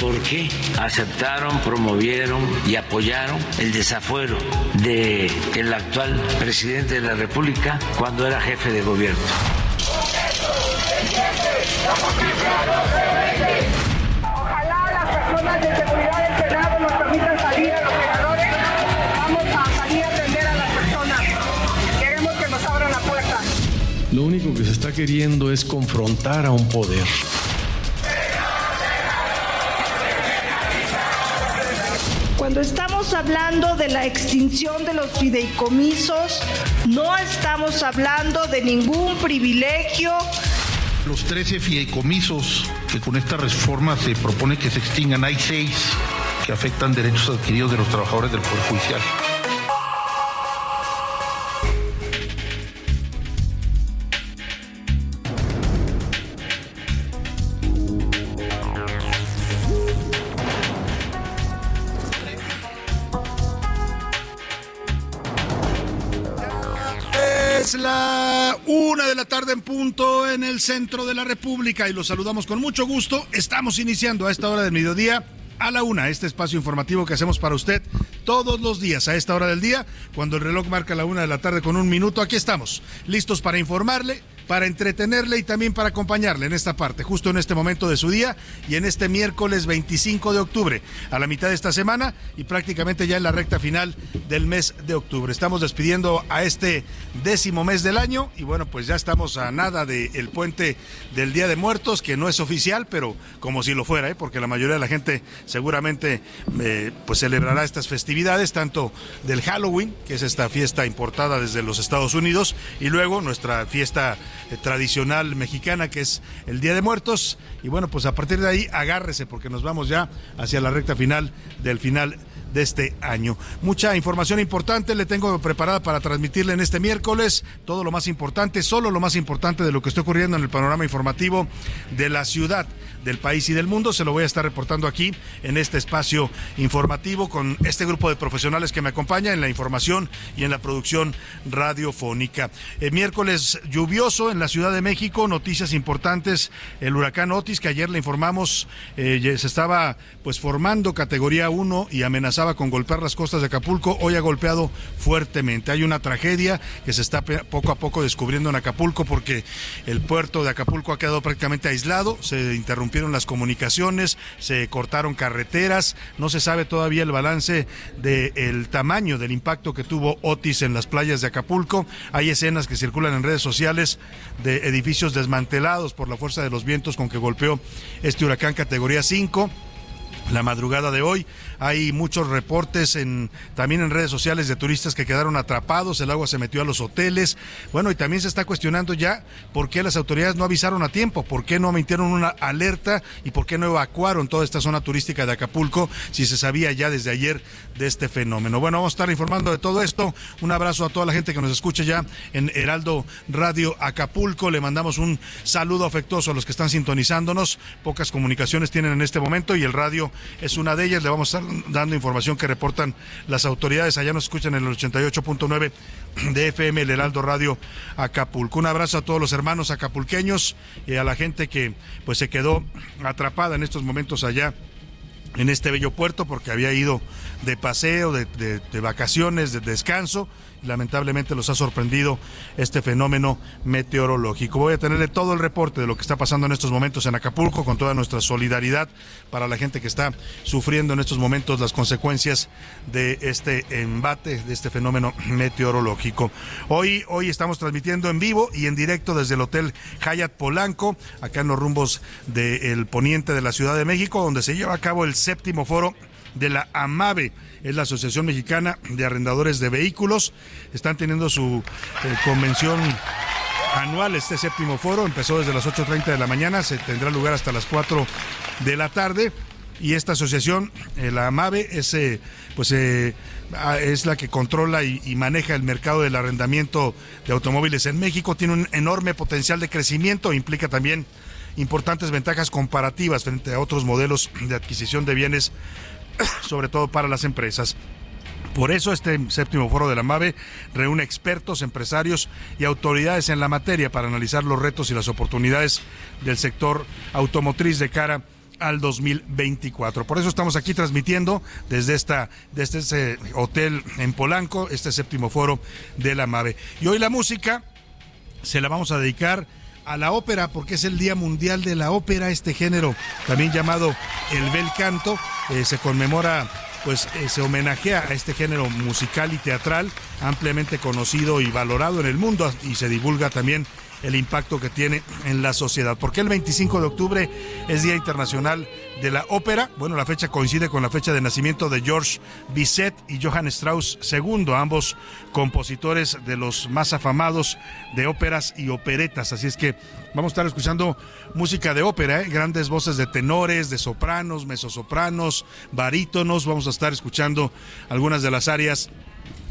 ¿Por qué aceptaron, promovieron y apoyaron el desafuero de el actual presidente de la República cuando era jefe de gobierno? Ojalá las personas de seguridad del Senado nos permitan salir a los senadores. Vamos a salir a atender a las personas. Queremos que nos abran la puerta. Lo único que se está queriendo es confrontar a un poder. Hablando de la extinción de los fideicomisos, no estamos hablando de ningún privilegio. Los 13 fideicomisos que con esta reforma se propone que se extingan, hay seis que afectan derechos adquiridos de los trabajadores del Poder Judicial. Una de la tarde en punto en el centro de la República y los saludamos con mucho gusto. Estamos iniciando a esta hora del mediodía a la una este espacio informativo que hacemos para usted todos los días a esta hora del día, cuando el reloj marca la una de la tarde con un minuto. Aquí estamos, listos para informarle para entretenerle y también para acompañarle en esta parte, justo en este momento de su día y en este miércoles 25 de octubre, a la mitad de esta semana y prácticamente ya en la recta final del mes de octubre. Estamos despidiendo a este décimo mes del año y bueno, pues ya estamos a nada del puente del Día de Muertos, que no es oficial, pero como si lo fuera, ¿eh? porque la mayoría de la gente seguramente eh, pues celebrará estas festividades, tanto del Halloween, que es esta fiesta importada desde los Estados Unidos, y luego nuestra fiesta eh, tradicional mexicana que es el Día de Muertos. Y bueno, pues a partir de ahí agárrese porque nos vamos ya hacia la recta final del final de este año. Mucha información importante le tengo preparada para transmitirle en este miércoles. Todo lo más importante, solo lo más importante de lo que está ocurriendo en el panorama informativo de la ciudad, del país y del mundo. Se lo voy a estar reportando aquí en este espacio informativo con este grupo de profesionales que me acompaña en la información y en la producción radiofónica. El miércoles lluvioso en la Ciudad de México, noticias importantes. El huracán Otis, que ayer le informamos, eh, se estaba pues formando categoría 1 y amenazaba con golpear las costas de Acapulco, hoy ha golpeado fuertemente. Hay una tragedia que se está poco a poco descubriendo en Acapulco porque el puerto de Acapulco ha quedado prácticamente aislado, se interrumpieron las comunicaciones, se cortaron carreteras, no se sabe todavía el balance del tamaño del impacto que tuvo Otis en las playas de Acapulco. Hay escenas que circulan en redes sociales de edificios desmantelados por la fuerza de los vientos con que golpeó este huracán categoría 5 la madrugada de hoy. Hay muchos reportes también en redes sociales de turistas que quedaron atrapados, el agua se metió a los hoteles. Bueno, y también se está cuestionando ya por qué las autoridades no avisaron a tiempo, por qué no emitieron una alerta y por qué no evacuaron toda esta zona turística de Acapulco si se sabía ya desde ayer de este fenómeno. Bueno, vamos a estar informando de todo esto. Un abrazo a toda la gente que nos escucha ya en Heraldo Radio Acapulco. Le mandamos un saludo afectuoso a los que están sintonizándonos. Pocas comunicaciones tienen en este momento y el radio es una de ellas. Le vamos a estar dando información que reportan las autoridades. Allá nos escuchan en el 88.9 de FM, el Heraldo Radio Acapulco. Un abrazo a todos los hermanos acapulqueños y a la gente que pues se quedó atrapada en estos momentos allá en este bello puerto porque había ido de paseo, de, de vacaciones, de descanso lamentablemente los ha sorprendido este fenómeno meteorológico. Voy a tenerle todo el reporte de lo que está pasando en estos momentos en Acapulco, con toda nuestra solidaridad para la gente que está sufriendo en estos momentos las consecuencias de este embate, de este fenómeno meteorológico. Hoy, hoy estamos transmitiendo en vivo y en directo desde el Hotel Hyatt Polanco, acá en los rumbos del poniente de la Ciudad de México, donde se lleva a cabo el séptimo foro de la AMAVE, es la Asociación Mexicana de Arrendadores de Vehículos. Están teniendo su eh, convención anual, este séptimo foro, empezó desde las 8.30 de la mañana, se tendrá lugar hasta las 4 de la tarde. Y esta asociación, eh, la AMAVE, es, eh, pues, es la que controla y, y, maneja el mercado del arrendamiento de automóviles en México. Tiene un enorme potencial de crecimiento, implica también importantes ventajas comparativas frente a otros modelos de adquisición de bienes sobre todo para las empresas. Por eso este séptimo foro de la MAVE reúne expertos, empresarios y autoridades en la materia para analizar los retos y las oportunidades del sector automotriz de cara al 2024. Por eso estamos aquí transmitiendo desde esta desde este hotel en Polanco este séptimo foro de la MAVE. Y hoy la música se la vamos a dedicar a la ópera, porque es el Día Mundial de la Ópera, este género también llamado el bel canto, eh, se conmemora pues eh, se homenajea a este género musical y teatral ampliamente conocido y valorado en el mundo y se divulga también el impacto que tiene en la sociedad. ¿Por qué el 25 de octubre es Día Internacional de la Ópera? Bueno, la fecha coincide con la fecha de nacimiento de George Bizet y Johann Strauss II, ambos compositores de los más afamados de óperas y operetas. Así es que vamos a estar escuchando música de ópera, ¿eh? grandes voces de tenores, de sopranos, mesosopranos, barítonos. Vamos a estar escuchando algunas de las áreas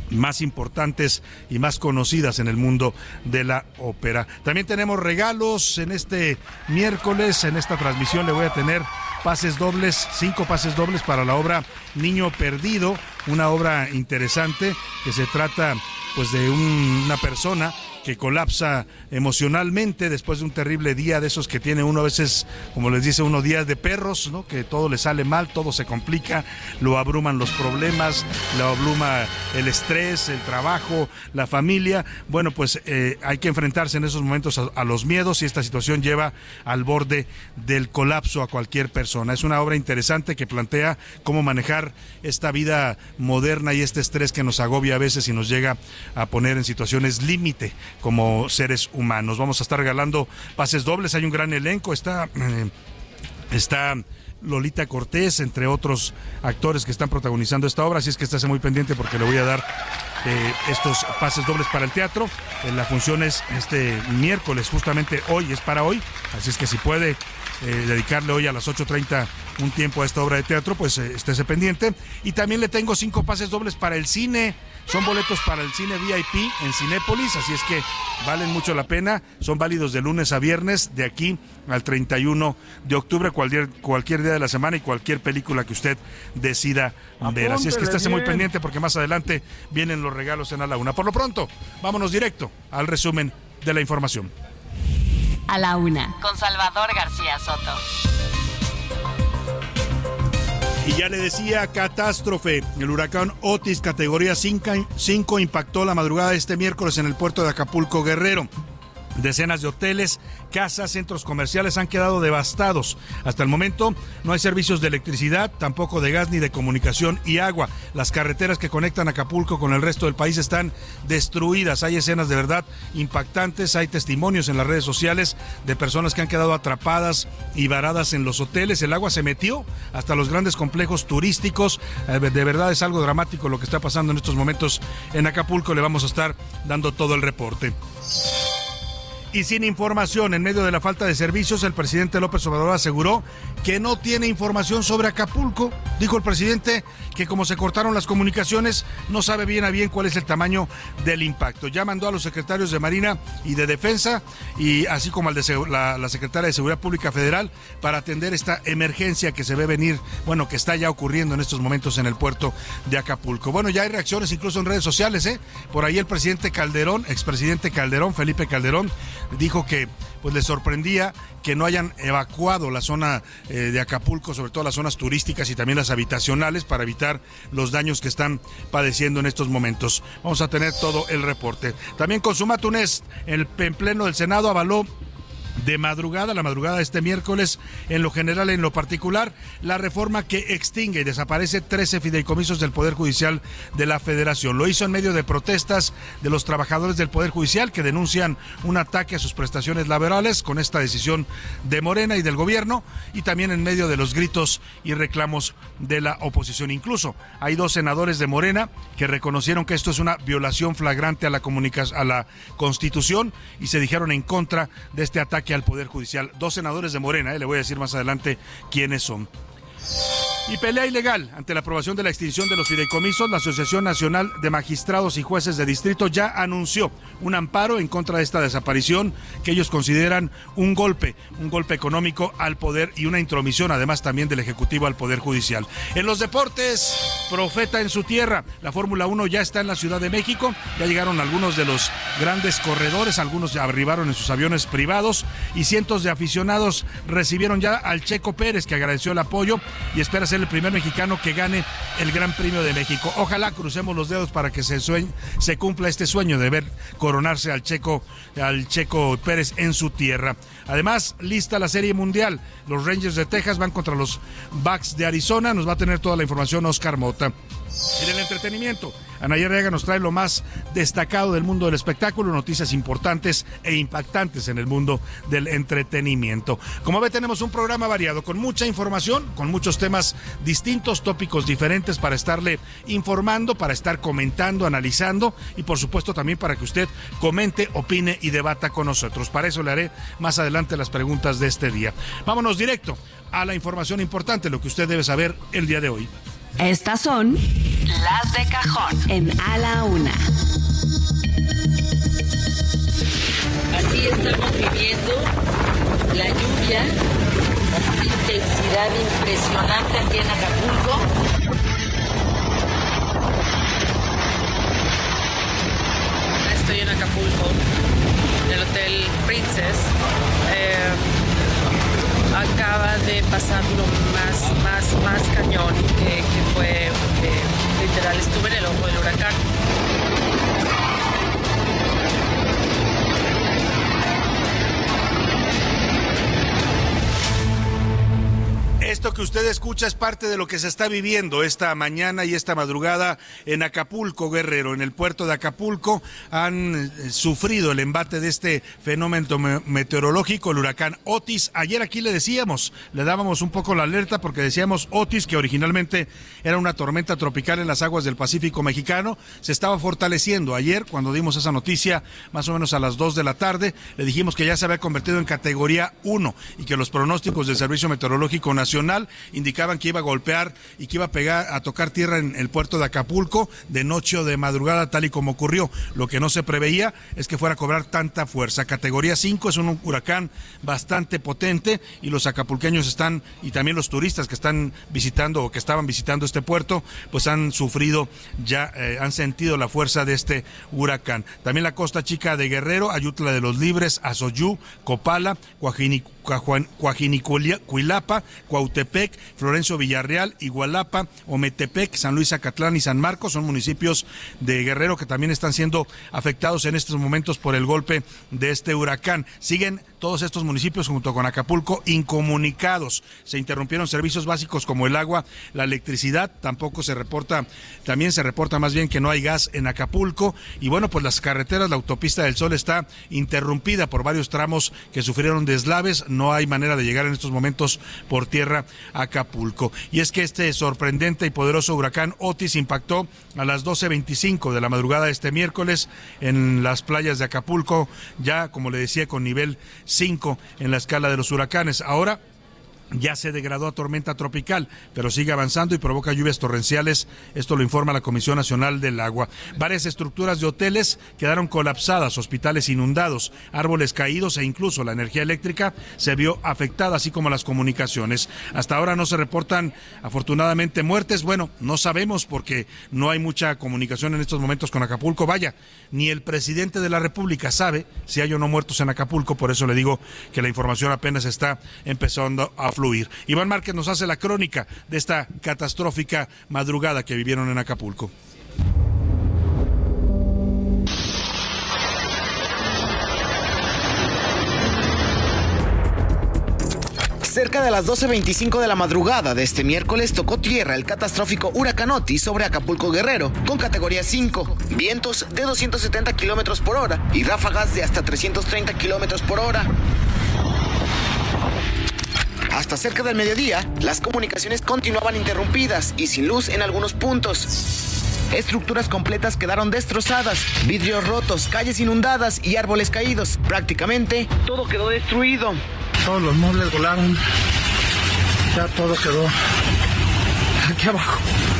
más importantes y más conocidas en el mundo de la ópera. También tenemos regalos en este miércoles, en esta transmisión le voy a tener pases dobles, cinco pases dobles para la obra Niño Perdido, una obra interesante que se trata pues de una persona que colapsa emocionalmente después de un terrible día de esos que tiene uno a veces, como les dice uno, días de perros, ¿no? Que todo le sale mal, todo se complica, lo abruman los problemas, lo abruma el estrés, el trabajo, la familia. Bueno, pues eh, hay que enfrentarse en esos momentos a, a los miedos y esta situación lleva al borde del colapso a cualquier persona. Es una obra interesante que plantea cómo manejar esta vida moderna y este estrés que nos agobia a veces y nos llega a poner en situaciones límite como seres humanos. Vamos a estar regalando pases dobles, hay un gran elenco, está... Eh, está Lolita Cortés, entre otros actores que están protagonizando esta obra, así es que estése muy pendiente porque le voy a dar eh, estos pases dobles para el teatro. Eh, la función es este miércoles, justamente hoy, es para hoy, así es que si puede eh, dedicarle hoy a las 8.30 un tiempo a esta obra de teatro, pues eh, estése pendiente. Y también le tengo cinco pases dobles para el cine. Son boletos para el cine VIP en Cinépolis, así es que valen mucho la pena. Son válidos de lunes a viernes, de aquí al 31 de octubre, cualquier, cualquier día de la semana y cualquier película que usted decida ver. Así es que estése muy pendiente porque más adelante vienen los regalos en a la una. Por lo pronto, vámonos directo al resumen de la información. A la una, con Salvador García Soto. Y ya le decía, catástrofe. El huracán Otis, categoría 5, impactó la madrugada de este miércoles en el puerto de Acapulco Guerrero. Decenas de hoteles, casas, centros comerciales han quedado devastados. Hasta el momento no hay servicios de electricidad, tampoco de gas ni de comunicación y agua. Las carreteras que conectan Acapulco con el resto del país están destruidas. Hay escenas de verdad impactantes, hay testimonios en las redes sociales de personas que han quedado atrapadas y varadas en los hoteles. El agua se metió hasta los grandes complejos turísticos. Eh, de verdad es algo dramático lo que está pasando en estos momentos en Acapulco. Le vamos a estar dando todo el reporte. Y sin información, en medio de la falta de servicios, el presidente López Obrador aseguró que no tiene información sobre Acapulco. Dijo el presidente que como se cortaron las comunicaciones, no sabe bien a bien cuál es el tamaño del impacto. Ya mandó a los secretarios de Marina y de Defensa, y así como al de la, la secretaria de Seguridad Pública Federal, para atender esta emergencia que se ve venir, bueno, que está ya ocurriendo en estos momentos en el puerto de Acapulco. Bueno, ya hay reacciones incluso en redes sociales, ¿eh? Por ahí el presidente Calderón, expresidente Calderón, Felipe Calderón, dijo que pues le sorprendía que no hayan evacuado la zona eh, de Acapulco, sobre todo las zonas turísticas y también las habitacionales, para evitar los daños que están padeciendo en estos momentos. Vamos a tener todo el reporte. También Consumatunés, el en pleno del Senado avaló de madrugada, la madrugada de este miércoles, en lo general, en lo particular, la reforma que extingue y desaparece 13 fideicomisos del Poder Judicial de la Federación. Lo hizo en medio de protestas de los trabajadores del Poder Judicial que denuncian un ataque a sus prestaciones laborales con esta decisión de Morena y del gobierno y también en medio de los gritos y reclamos de la oposición. Incluso hay dos senadores de Morena que reconocieron que esto es una violación flagrante a la, a la Constitución y se dijeron en contra de este ataque al Poder Judicial. Dos senadores de Morena, eh, le voy a decir más adelante quiénes son. Y pelea ilegal ante la aprobación de la extinción de los fideicomisos, la Asociación Nacional de Magistrados y Jueces de Distrito ya anunció un amparo en contra de esta desaparición que ellos consideran un golpe, un golpe económico al poder y una intromisión además también del Ejecutivo al Poder Judicial. En los deportes, profeta en su tierra. La Fórmula 1 ya está en la Ciudad de México, ya llegaron algunos de los grandes corredores, algunos ya arribaron en sus aviones privados y cientos de aficionados recibieron ya al Checo Pérez que agradeció el apoyo y espera el primer mexicano que gane el Gran Premio de México. Ojalá crucemos los dedos para que se, se cumpla este sueño de ver coronarse al Checo, al Checo Pérez en su tierra. Además, lista la Serie Mundial. Los Rangers de Texas van contra los Bucks de Arizona. Nos va a tener toda la información Oscar Mota. En el entretenimiento, Anaya Rega nos trae lo más destacado del mundo del espectáculo, noticias importantes e impactantes en el mundo del entretenimiento. Como ve, tenemos un programa variado con mucha información, con muchos temas distintos, tópicos diferentes para estarle informando, para estar comentando, analizando y por supuesto también para que usted comente, opine y debata con nosotros. Para eso le haré más adelante las preguntas de este día. Vámonos directo a la información importante, lo que usted debe saber el día de hoy. Estas son las de cajón en A la Una. Así estamos viviendo la lluvia, una intensidad impresionante aquí en Acapulco. Estoy en Acapulco, en el Hotel Princess. Eh, acaba de pasar lo más, más, más cañón que, fue, literal, estuve en el ojo del huracán. Esto que usted escucha es parte de lo que se está viviendo esta mañana y esta madrugada en Acapulco, Guerrero. En el puerto de Acapulco han eh, sufrido el embate de este fenómeno meteorológico, el huracán Otis. Ayer aquí le decíamos, le dábamos un poco la alerta porque decíamos Otis, que originalmente era una tormenta tropical en las aguas del Pacífico mexicano, se estaba fortaleciendo. Ayer, cuando dimos esa noticia, más o menos a las 2 de la tarde, le dijimos que ya se había convertido en categoría 1 y que los pronósticos del Servicio Meteorológico Nacional indicaban que iba a golpear y que iba a pegar a tocar tierra en el puerto de Acapulco de noche o de madrugada tal y como ocurrió. Lo que no se preveía es que fuera a cobrar tanta fuerza. Categoría 5 es un huracán bastante potente y los acapulqueños están y también los turistas que están visitando o que estaban visitando este puerto pues han sufrido ya eh, han sentido la fuerza de este huracán. También la costa chica de Guerrero, Ayutla de los Libres, Azoyú, Copala, Cuajinicuilapa, Cuautepec, Florencio Villarreal, Igualapa, Ometepec, San Luis Acatlán y San Marcos son municipios de Guerrero que también están siendo afectados en estos momentos por el golpe de este huracán. Siguen todos estos municipios junto con Acapulco incomunicados. Se interrumpieron servicios básicos como el agua, la electricidad, tampoco se reporta, también se reporta más bien que no hay gas en Acapulco y bueno, pues las carreteras, la autopista del Sol está interrumpida por varios tramos que sufrieron deslaves, no hay manera de llegar en estos momentos por tierra a Acapulco. Y es que este sorprendente y poderoso huracán Otis impactó a las 12.25 de la madrugada de este miércoles en las playas de Acapulco, ya como le decía con nivel 5 en la escala de los huracanes. Ahora ya se degradó a tormenta tropical, pero sigue avanzando y provoca lluvias torrenciales. Esto lo informa la Comisión Nacional del Agua. Varias estructuras de hoteles quedaron colapsadas, hospitales inundados, árboles caídos e incluso la energía eléctrica se vio afectada, así como las comunicaciones. Hasta ahora no se reportan, afortunadamente, muertes. Bueno, no sabemos porque no hay mucha comunicación en estos momentos con Acapulco. Vaya, ni el presidente de la República sabe si hay o no muertos en Acapulco, por eso le digo que la información apenas está empezando a fluir. Iván Márquez nos hace la crónica de esta catastrófica madrugada que vivieron en Acapulco. Cerca de las 12.25 de la madrugada de este miércoles tocó tierra el catastrófico huracán Otis sobre Acapulco Guerrero, con categoría 5, vientos de 270 kilómetros por hora y ráfagas de hasta 330 kilómetros por hora. Hasta cerca del mediodía, las comunicaciones continuaban interrumpidas y sin luz en algunos puntos. Estructuras completas quedaron destrozadas, vidrios rotos, calles inundadas y árboles caídos. Prácticamente todo quedó destruido. Todos los muebles volaron. Ya todo quedó aquí abajo.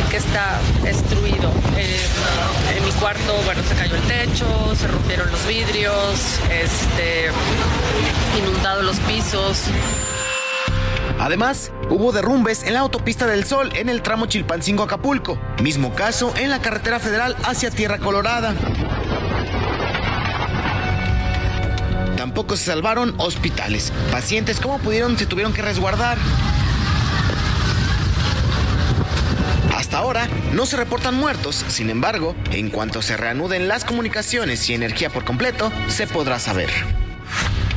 Que está destruido. Eh, en mi cuarto, bueno, se cayó el techo, se rompieron los vidrios, este, inundado los pisos. Además, hubo derrumbes en la autopista del Sol en el tramo Chilpancingo-Acapulco. Mismo caso en la carretera federal hacia Tierra Colorada. Tampoco se salvaron hospitales. Pacientes como pudieron se tuvieron que resguardar. Hasta ahora no se reportan muertos, sin embargo, en cuanto se reanuden las comunicaciones y energía por completo, se podrá saber.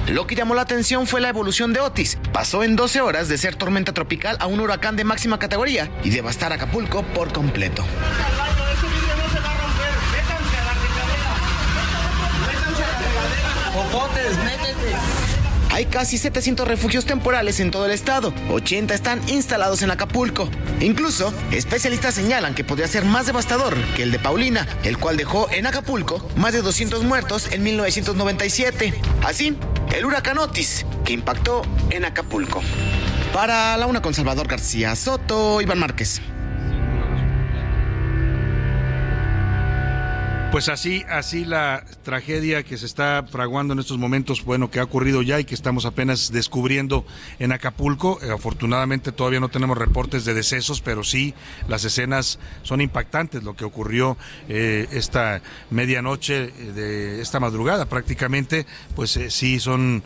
Lo que llamó la atención fue la evolución de Otis. Pasó en 12 horas de ser tormenta tropical a un huracán de máxima categoría y devastar Acapulco por completo. Hay casi 700 refugios temporales en todo el estado, 80 están instalados en Acapulco. Incluso, especialistas señalan que podría ser más devastador que el de Paulina, el cual dejó en Acapulco más de 200 muertos en 1997. Así, el huracán Otis, que impactó en Acapulco. Para la una con Salvador García Soto, Iván Márquez. Pues así, así la tragedia que se está fraguando en estos momentos, bueno, que ha ocurrido ya y que estamos apenas descubriendo en Acapulco. Eh, afortunadamente todavía no tenemos reportes de decesos, pero sí las escenas son impactantes. Lo que ocurrió eh, esta medianoche eh, de esta madrugada prácticamente, pues sí son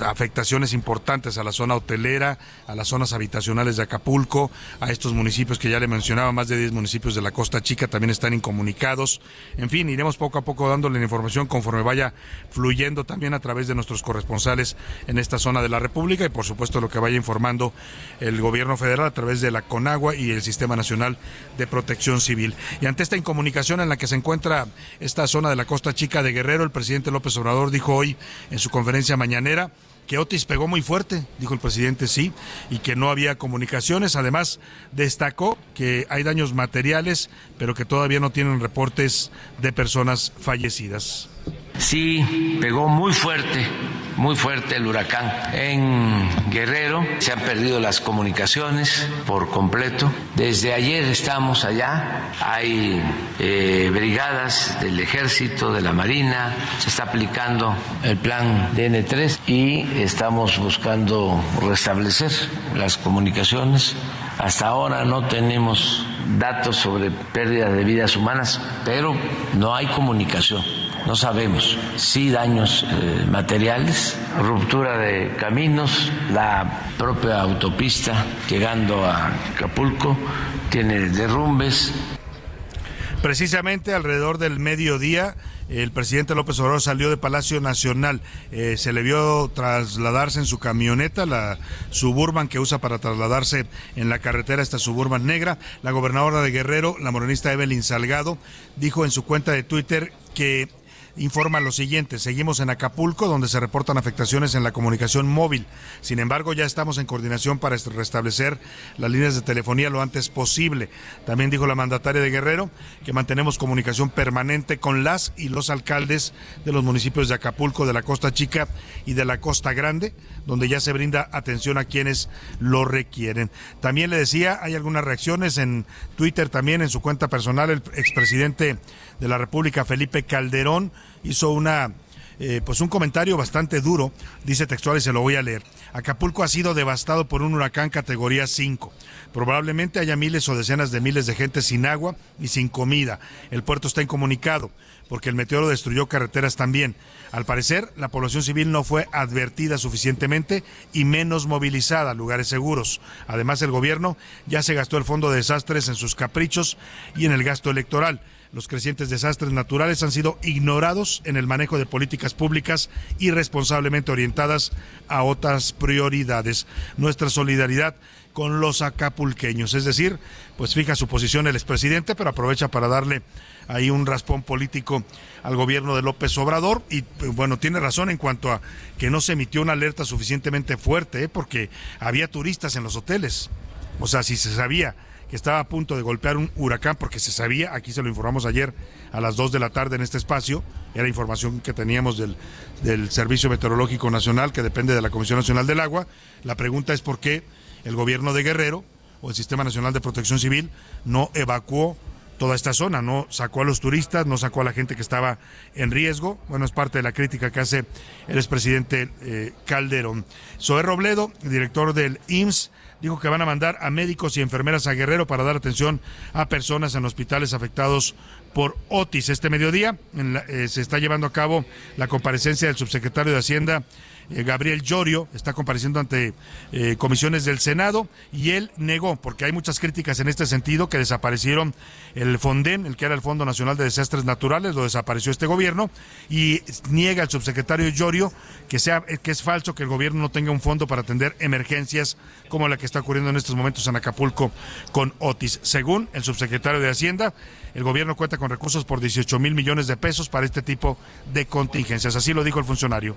afectaciones importantes a la zona hotelera, a las zonas habitacionales de Acapulco, a estos municipios que ya le mencionaba, más de 10 municipios de la Costa Chica también están incomunicados. En fin, iremos poco a poco dándole la información conforme vaya fluyendo también a través de nuestros corresponsales en esta zona de la República y por supuesto lo que vaya informando el gobierno federal a través de la CONAGUA y el Sistema Nacional de Protección Civil. Y ante esta incomunicación en la que se encuentra esta zona de la Costa Chica de Guerrero, el presidente López Obrador dijo hoy en su conferencia mañanera que Otis pegó muy fuerte, dijo el presidente, sí, y que no había comunicaciones. Además, destacó que hay daños materiales, pero que todavía no tienen reportes de personas fallecidas. Sí, pegó muy fuerte, muy fuerte el huracán en Guerrero. Se han perdido las comunicaciones por completo. Desde ayer estamos allá. Hay eh, brigadas del ejército, de la marina. Se está aplicando el plan DN3 y estamos buscando restablecer las comunicaciones. Hasta ahora no tenemos datos sobre pérdida de vidas humanas, pero no hay comunicación no sabemos si daños eh, materiales, ruptura de caminos, la propia autopista llegando a Acapulco tiene derrumbes. Precisamente alrededor del mediodía, el presidente López Obrador salió de Palacio Nacional. Eh, se le vio trasladarse en su camioneta, la Suburban que usa para trasladarse en la carretera, esta Suburban negra. La gobernadora de Guerrero, la morenista Evelyn Salgado, dijo en su cuenta de Twitter que informa lo siguiente, seguimos en Acapulco donde se reportan afectaciones en la comunicación móvil. Sin embargo, ya estamos en coordinación para restablecer las líneas de telefonía lo antes posible. También dijo la mandataria de Guerrero que mantenemos comunicación permanente con las y los alcaldes de los municipios de Acapulco, de la Costa Chica y de la Costa Grande, donde ya se brinda atención a quienes lo requieren. También le decía, hay algunas reacciones en Twitter también, en su cuenta personal, el expresidente de la República, Felipe Calderón, hizo una eh, pues un comentario bastante duro, dice textual y se lo voy a leer. Acapulco ha sido devastado por un huracán categoría 5. Probablemente haya miles o decenas de miles de gente sin agua y sin comida. El puerto está incomunicado porque el meteoro destruyó carreteras también. Al parecer, la población civil no fue advertida suficientemente y menos movilizada a lugares seguros. Además, el gobierno ya se gastó el fondo de desastres en sus caprichos y en el gasto electoral. Los crecientes desastres naturales han sido ignorados en el manejo de políticas públicas irresponsablemente orientadas a otras prioridades. Nuestra solidaridad con los acapulqueños, es decir, pues fija su posición el expresidente, pero aprovecha para darle ahí un raspón político al gobierno de López Obrador y bueno, tiene razón en cuanto a que no se emitió una alerta suficientemente fuerte, ¿eh? porque había turistas en los hoteles. O sea, si se sabía que estaba a punto de golpear un huracán, porque se sabía, aquí se lo informamos ayer a las 2 de la tarde en este espacio, era información que teníamos del, del Servicio Meteorológico Nacional, que depende de la Comisión Nacional del Agua. La pregunta es por qué el gobierno de Guerrero o el Sistema Nacional de Protección Civil no evacuó toda esta zona, no sacó a los turistas, no sacó a la gente que estaba en riesgo. Bueno, es parte de la crítica que hace el expresidente eh, Calderón. Zoé Robledo, director del IMSS, dijo que van a mandar a médicos y enfermeras a Guerrero para dar atención a personas en hospitales afectados por Otis. Este mediodía eh, se está llevando a cabo la comparecencia del subsecretario de Hacienda Gabriel Llorio está compareciendo ante eh, comisiones del Senado y él negó, porque hay muchas críticas en este sentido, que desaparecieron el Fonden, el que era el Fondo Nacional de Desastres Naturales, lo desapareció este gobierno, y niega el subsecretario Llorio que, sea, que es falso que el gobierno no tenga un fondo para atender emergencias como la que está ocurriendo en estos momentos en Acapulco con Otis. Según el subsecretario de Hacienda, el gobierno cuenta con recursos por 18 mil millones de pesos para este tipo de contingencias. Así lo dijo el funcionario.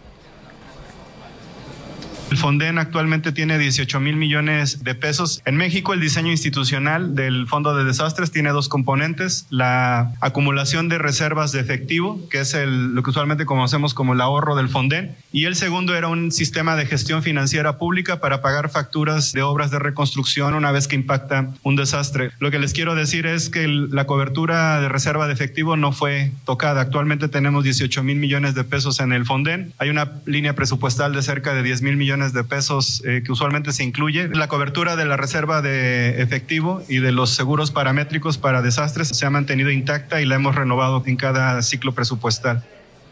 El Fonden actualmente tiene 18 mil millones de pesos. En México, el diseño institucional del Fondo de Desastres tiene dos componentes: la acumulación de reservas de efectivo, que es el, lo que usualmente conocemos como el ahorro del Fonden, y el segundo era un sistema de gestión financiera pública para pagar facturas de obras de reconstrucción una vez que impacta un desastre. Lo que les quiero decir es que la cobertura de reserva de efectivo no fue tocada. Actualmente tenemos 18 mil millones de pesos en el Fonden. Hay una línea presupuestal de cerca de 10 mil millones de pesos eh, que usualmente se incluye. La cobertura de la reserva de efectivo y de los seguros paramétricos para desastres se ha mantenido intacta y la hemos renovado en cada ciclo presupuestal.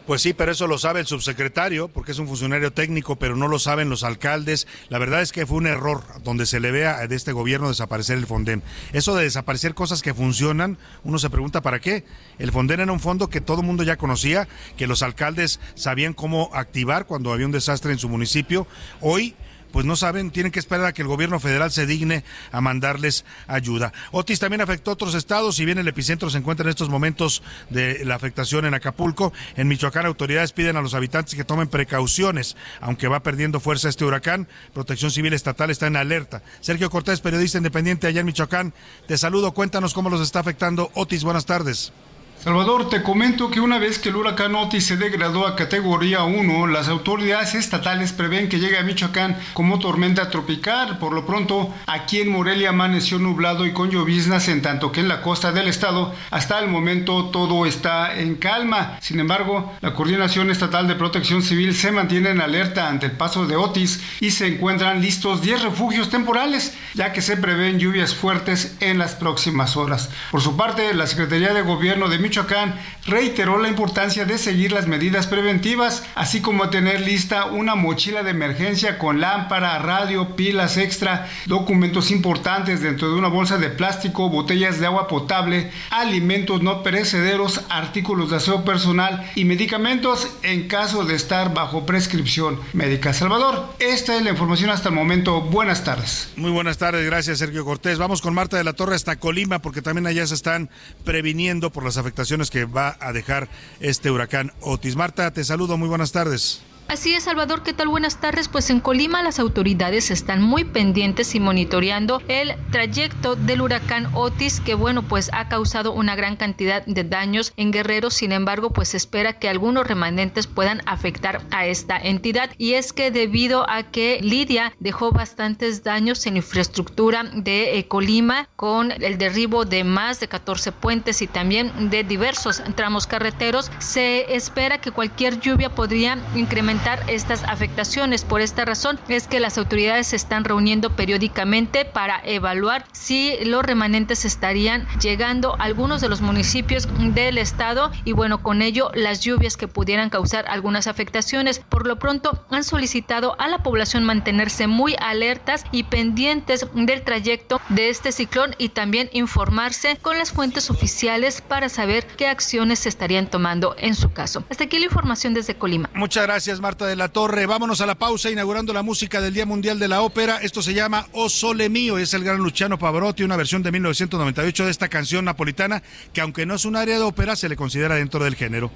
Pues sí, pero eso lo sabe el subsecretario, porque es un funcionario técnico, pero no lo saben los alcaldes. La verdad es que fue un error donde se le vea de este gobierno desaparecer el Fonden. Eso de desaparecer cosas que funcionan, uno se pregunta para qué. El Fonden era un fondo que todo el mundo ya conocía, que los alcaldes sabían cómo activar cuando había un desastre en su municipio. Hoy pues no saben, tienen que esperar a que el gobierno federal se digne a mandarles ayuda. Otis también afectó a otros estados, si bien el epicentro se encuentra en estos momentos de la afectación en Acapulco, en Michoacán autoridades piden a los habitantes que tomen precauciones, aunque va perdiendo fuerza este huracán, Protección Civil Estatal está en alerta. Sergio Cortés, periodista independiente allá en Michoacán, te saludo, cuéntanos cómo los está afectando. Otis, buenas tardes. Salvador, te comento que una vez que el huracán Otis se degradó a categoría 1, las autoridades estatales prevén que llegue a Michoacán como tormenta tropical. Por lo pronto, aquí en Morelia amaneció nublado y con lloviznas, en tanto que en la costa del estado, hasta el momento todo está en calma. Sin embargo, la Coordinación Estatal de Protección Civil se mantiene en alerta ante el paso de Otis y se encuentran listos 10 refugios temporales, ya que se prevén lluvias fuertes en las próximas horas. Por su parte, la Secretaría de Gobierno de Michoacán reiteró la importancia de seguir las medidas preventivas, así como tener lista una mochila de emergencia con lámpara, radio, pilas extra, documentos importantes dentro de una bolsa de plástico, botellas de agua potable, alimentos no perecederos, artículos de aseo personal y medicamentos en caso de estar bajo prescripción médica. Salvador, esta es la información hasta el momento. Buenas tardes. Muy buenas tardes, gracias Sergio Cortés. Vamos con Marta de la Torre hasta Colima porque también allá se están previniendo por las afectaciones que va a dejar este huracán Otis. Marta, te saludo, muy buenas tardes. Así es, Salvador, ¿qué tal? Buenas tardes. Pues en Colima las autoridades están muy pendientes y monitoreando el trayecto del huracán Otis, que bueno, pues ha causado una gran cantidad de daños en Guerrero. Sin embargo, pues espera que algunos remanentes puedan afectar a esta entidad. Y es que debido a que Lidia dejó bastantes daños en infraestructura de eh, Colima con el derribo de más de 14 puentes y también de diversos tramos carreteros, se espera que cualquier lluvia podría incrementar estas afectaciones. Por esta razón es que las autoridades se están reuniendo periódicamente para evaluar si los remanentes estarían llegando a algunos de los municipios del estado y bueno, con ello las lluvias que pudieran causar algunas afectaciones. Por lo pronto han solicitado a la población mantenerse muy alertas y pendientes del trayecto de este ciclón y también informarse con las fuentes oficiales para saber qué acciones se estarían tomando en su caso. Hasta aquí la información desde Colima. Muchas gracias, Marta de la Torre. Vámonos a la pausa inaugurando la música del Día Mundial de la Ópera. Esto se llama O Sole Mío. Es el gran Luciano Pavarotti, una versión de 1998 de esta canción napolitana que aunque no es un área de ópera, se le considera dentro del género.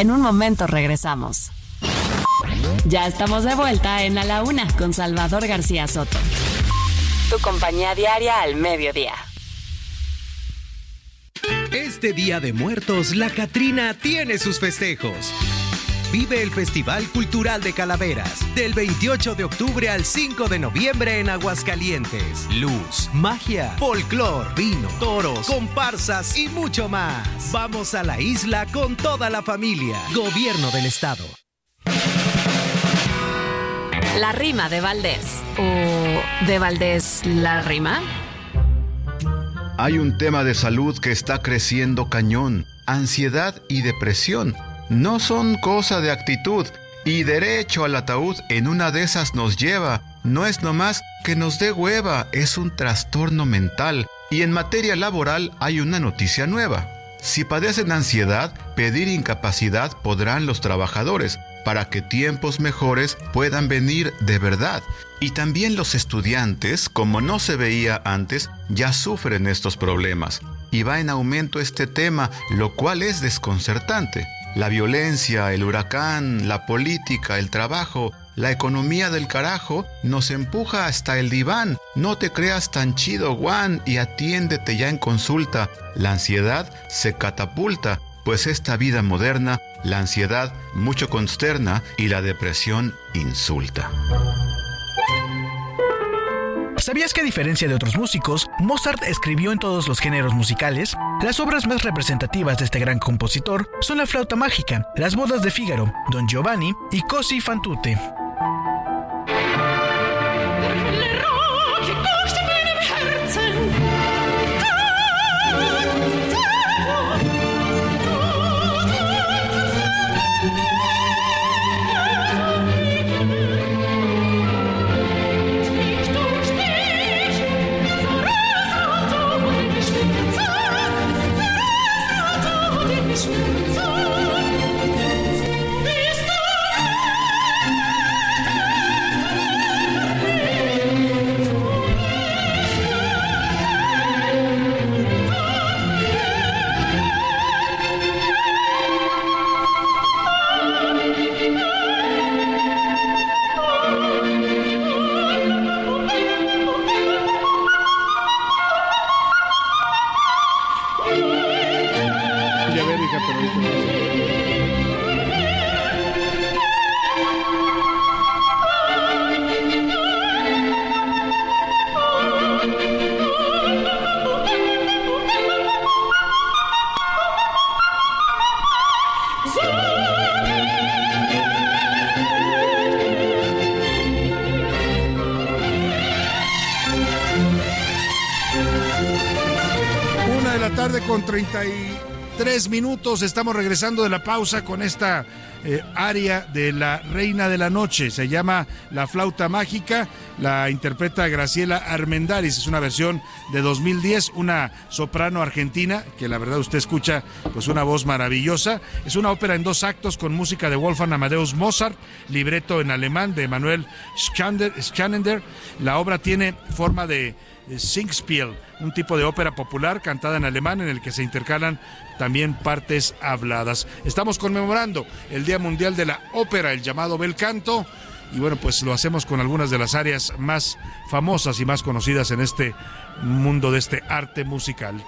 En un momento regresamos. Ya estamos de vuelta en A la Una con Salvador García Soto. Tu compañía diaria al mediodía. Este Día de Muertos, la Catrina tiene sus festejos. Vive el Festival Cultural de Calaveras del 28 de octubre al 5 de noviembre en Aguascalientes. Luz, magia, folclor, vino, toros, comparsas y mucho más. Vamos a la isla con toda la familia. Gobierno del Estado. La rima de Valdés. ¿O de Valdés la rima? Hay un tema de salud que está creciendo cañón. Ansiedad y depresión no son cosa de actitud y derecho al ataúd en una de esas nos lleva. No es nomás que nos dé hueva, es un trastorno mental. Y en materia laboral hay una noticia nueva. Si padecen ansiedad, pedir incapacidad podrán los trabajadores para que tiempos mejores puedan venir de verdad. Y también los estudiantes, como no se veía antes, ya sufren estos problemas. Y va en aumento este tema, lo cual es desconcertante. La violencia, el huracán, la política, el trabajo, la economía del carajo nos empuja hasta el diván. No te creas tan chido, Juan, y atiéndete ya en consulta. La ansiedad se catapulta, pues esta vida moderna, la ansiedad mucho consterna y la depresión insulta. ¿Sabías que a diferencia de otros músicos, Mozart escribió en todos los géneros musicales? Las obras más representativas de este gran compositor son La flauta mágica, Las bodas de Fígaro, Don Giovanni y Cosi fan tutte. Tarde con 33 minutos. Estamos regresando de la pausa con esta eh, área de la Reina de la Noche. Se llama La Flauta Mágica. La interpreta Graciela Armendaris. Es una versión de 2010, una soprano argentina, que la verdad usted escucha pues una voz maravillosa. Es una ópera en dos actos con música de Wolfgang Amadeus Mozart, libreto en alemán de Manuel Schanender. La obra tiene forma de Singspiel, un tipo de ópera popular cantada en alemán en el que se intercalan también partes habladas. Estamos conmemorando el Día Mundial de la Ópera, el llamado Bel Canto. Y bueno, pues lo hacemos con algunas de las áreas más famosas y más conocidas en este mundo de este arte musical.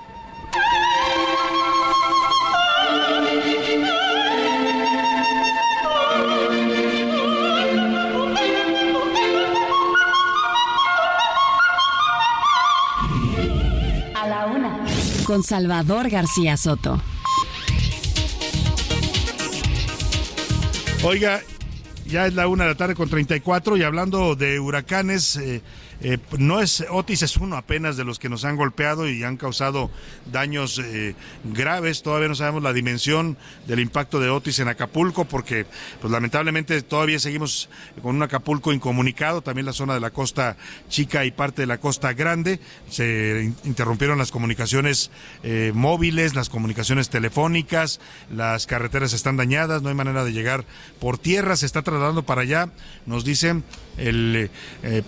Con Salvador García Soto. Oiga, ya es la una de la tarde con 34 y hablando de huracanes, eh, eh, no es Otis es uno apenas de los que nos han golpeado y han causado daños eh, graves. Todavía no sabemos la dimensión del impacto de Otis en Acapulco porque pues lamentablemente todavía seguimos con un Acapulco incomunicado, también la zona de la costa chica y parte de la costa grande. Se interrumpieron las comunicaciones eh, móviles, las comunicaciones telefónicas, las carreteras están dañadas, no hay manera de llegar por tierra, se está trasladando para allá, nos dicen el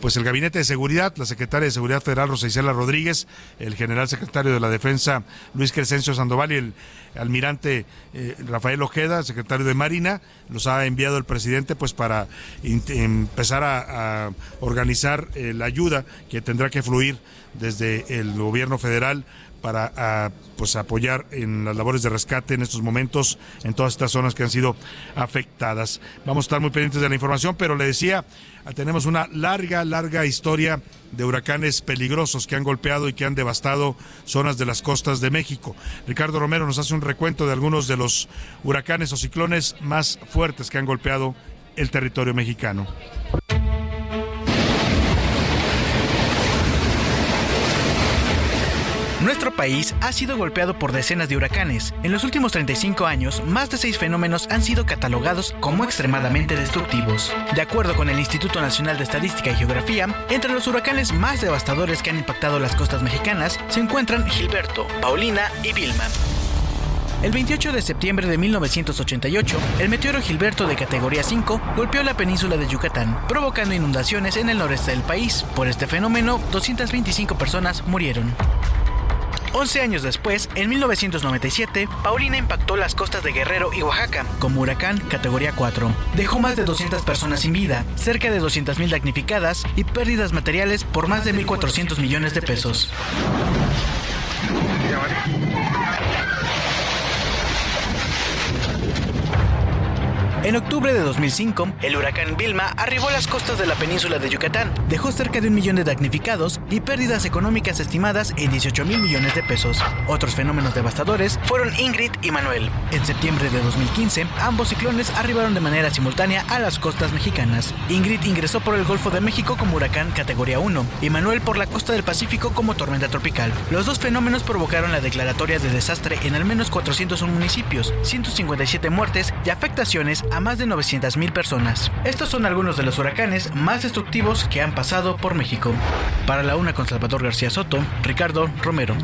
pues el gabinete de seguridad, la secretaria de Seguridad Federal Rosa Isela Rodríguez, el general secretario de la Defensa Luis Crescencio Sandoval y el almirante eh, Rafael Ojeda, secretario de Marina, los ha enviado el presidente pues para empezar a, a organizar eh, la ayuda que tendrá que fluir desde el gobierno federal para pues apoyar en las labores de rescate en estos momentos en todas estas zonas que han sido afectadas. Vamos a estar muy pendientes de la información, pero le decía, tenemos una larga, larga historia de huracanes peligrosos que han golpeado y que han devastado zonas de las costas de México. Ricardo Romero nos hace un recuento de algunos de los huracanes o ciclones más fuertes que han golpeado el territorio mexicano. Nuestro país ha sido golpeado por decenas de huracanes. En los últimos 35 años, más de seis fenómenos han sido catalogados como extremadamente destructivos. De acuerdo con el Instituto Nacional de Estadística y Geografía, entre los huracanes más devastadores que han impactado las costas mexicanas se encuentran Gilberto, Paulina y Vilma. El 28 de septiembre de 1988, el meteoro Gilberto de categoría 5 golpeó la península de Yucatán, provocando inundaciones en el noreste del país. Por este fenómeno, 225 personas murieron. 11 años después, en 1997, Paulina impactó las costas de Guerrero y Oaxaca como huracán categoría 4. Dejó más de 200 personas sin vida, cerca de 200.000 damnificadas y pérdidas materiales por más de 1.400 millones de pesos. En octubre de 2005, el huracán Vilma arribó a las costas de la península de Yucatán, dejó cerca de un millón de damnificados y pérdidas económicas estimadas en 18 mil millones de pesos. Otros fenómenos devastadores fueron Ingrid y Manuel. En septiembre de 2015, ambos ciclones arribaron de manera simultánea a las costas mexicanas. Ingrid ingresó por el Golfo de México como huracán categoría 1 y Manuel por la costa del Pacífico como tormenta tropical. Los dos fenómenos provocaron la declaratoria de desastre en al menos 401 municipios, 157 muertes y afectaciones a más de 900.000 personas. Estos son algunos de los huracanes más destructivos que han pasado por México. Para la una con Salvador García Soto, Ricardo Romero.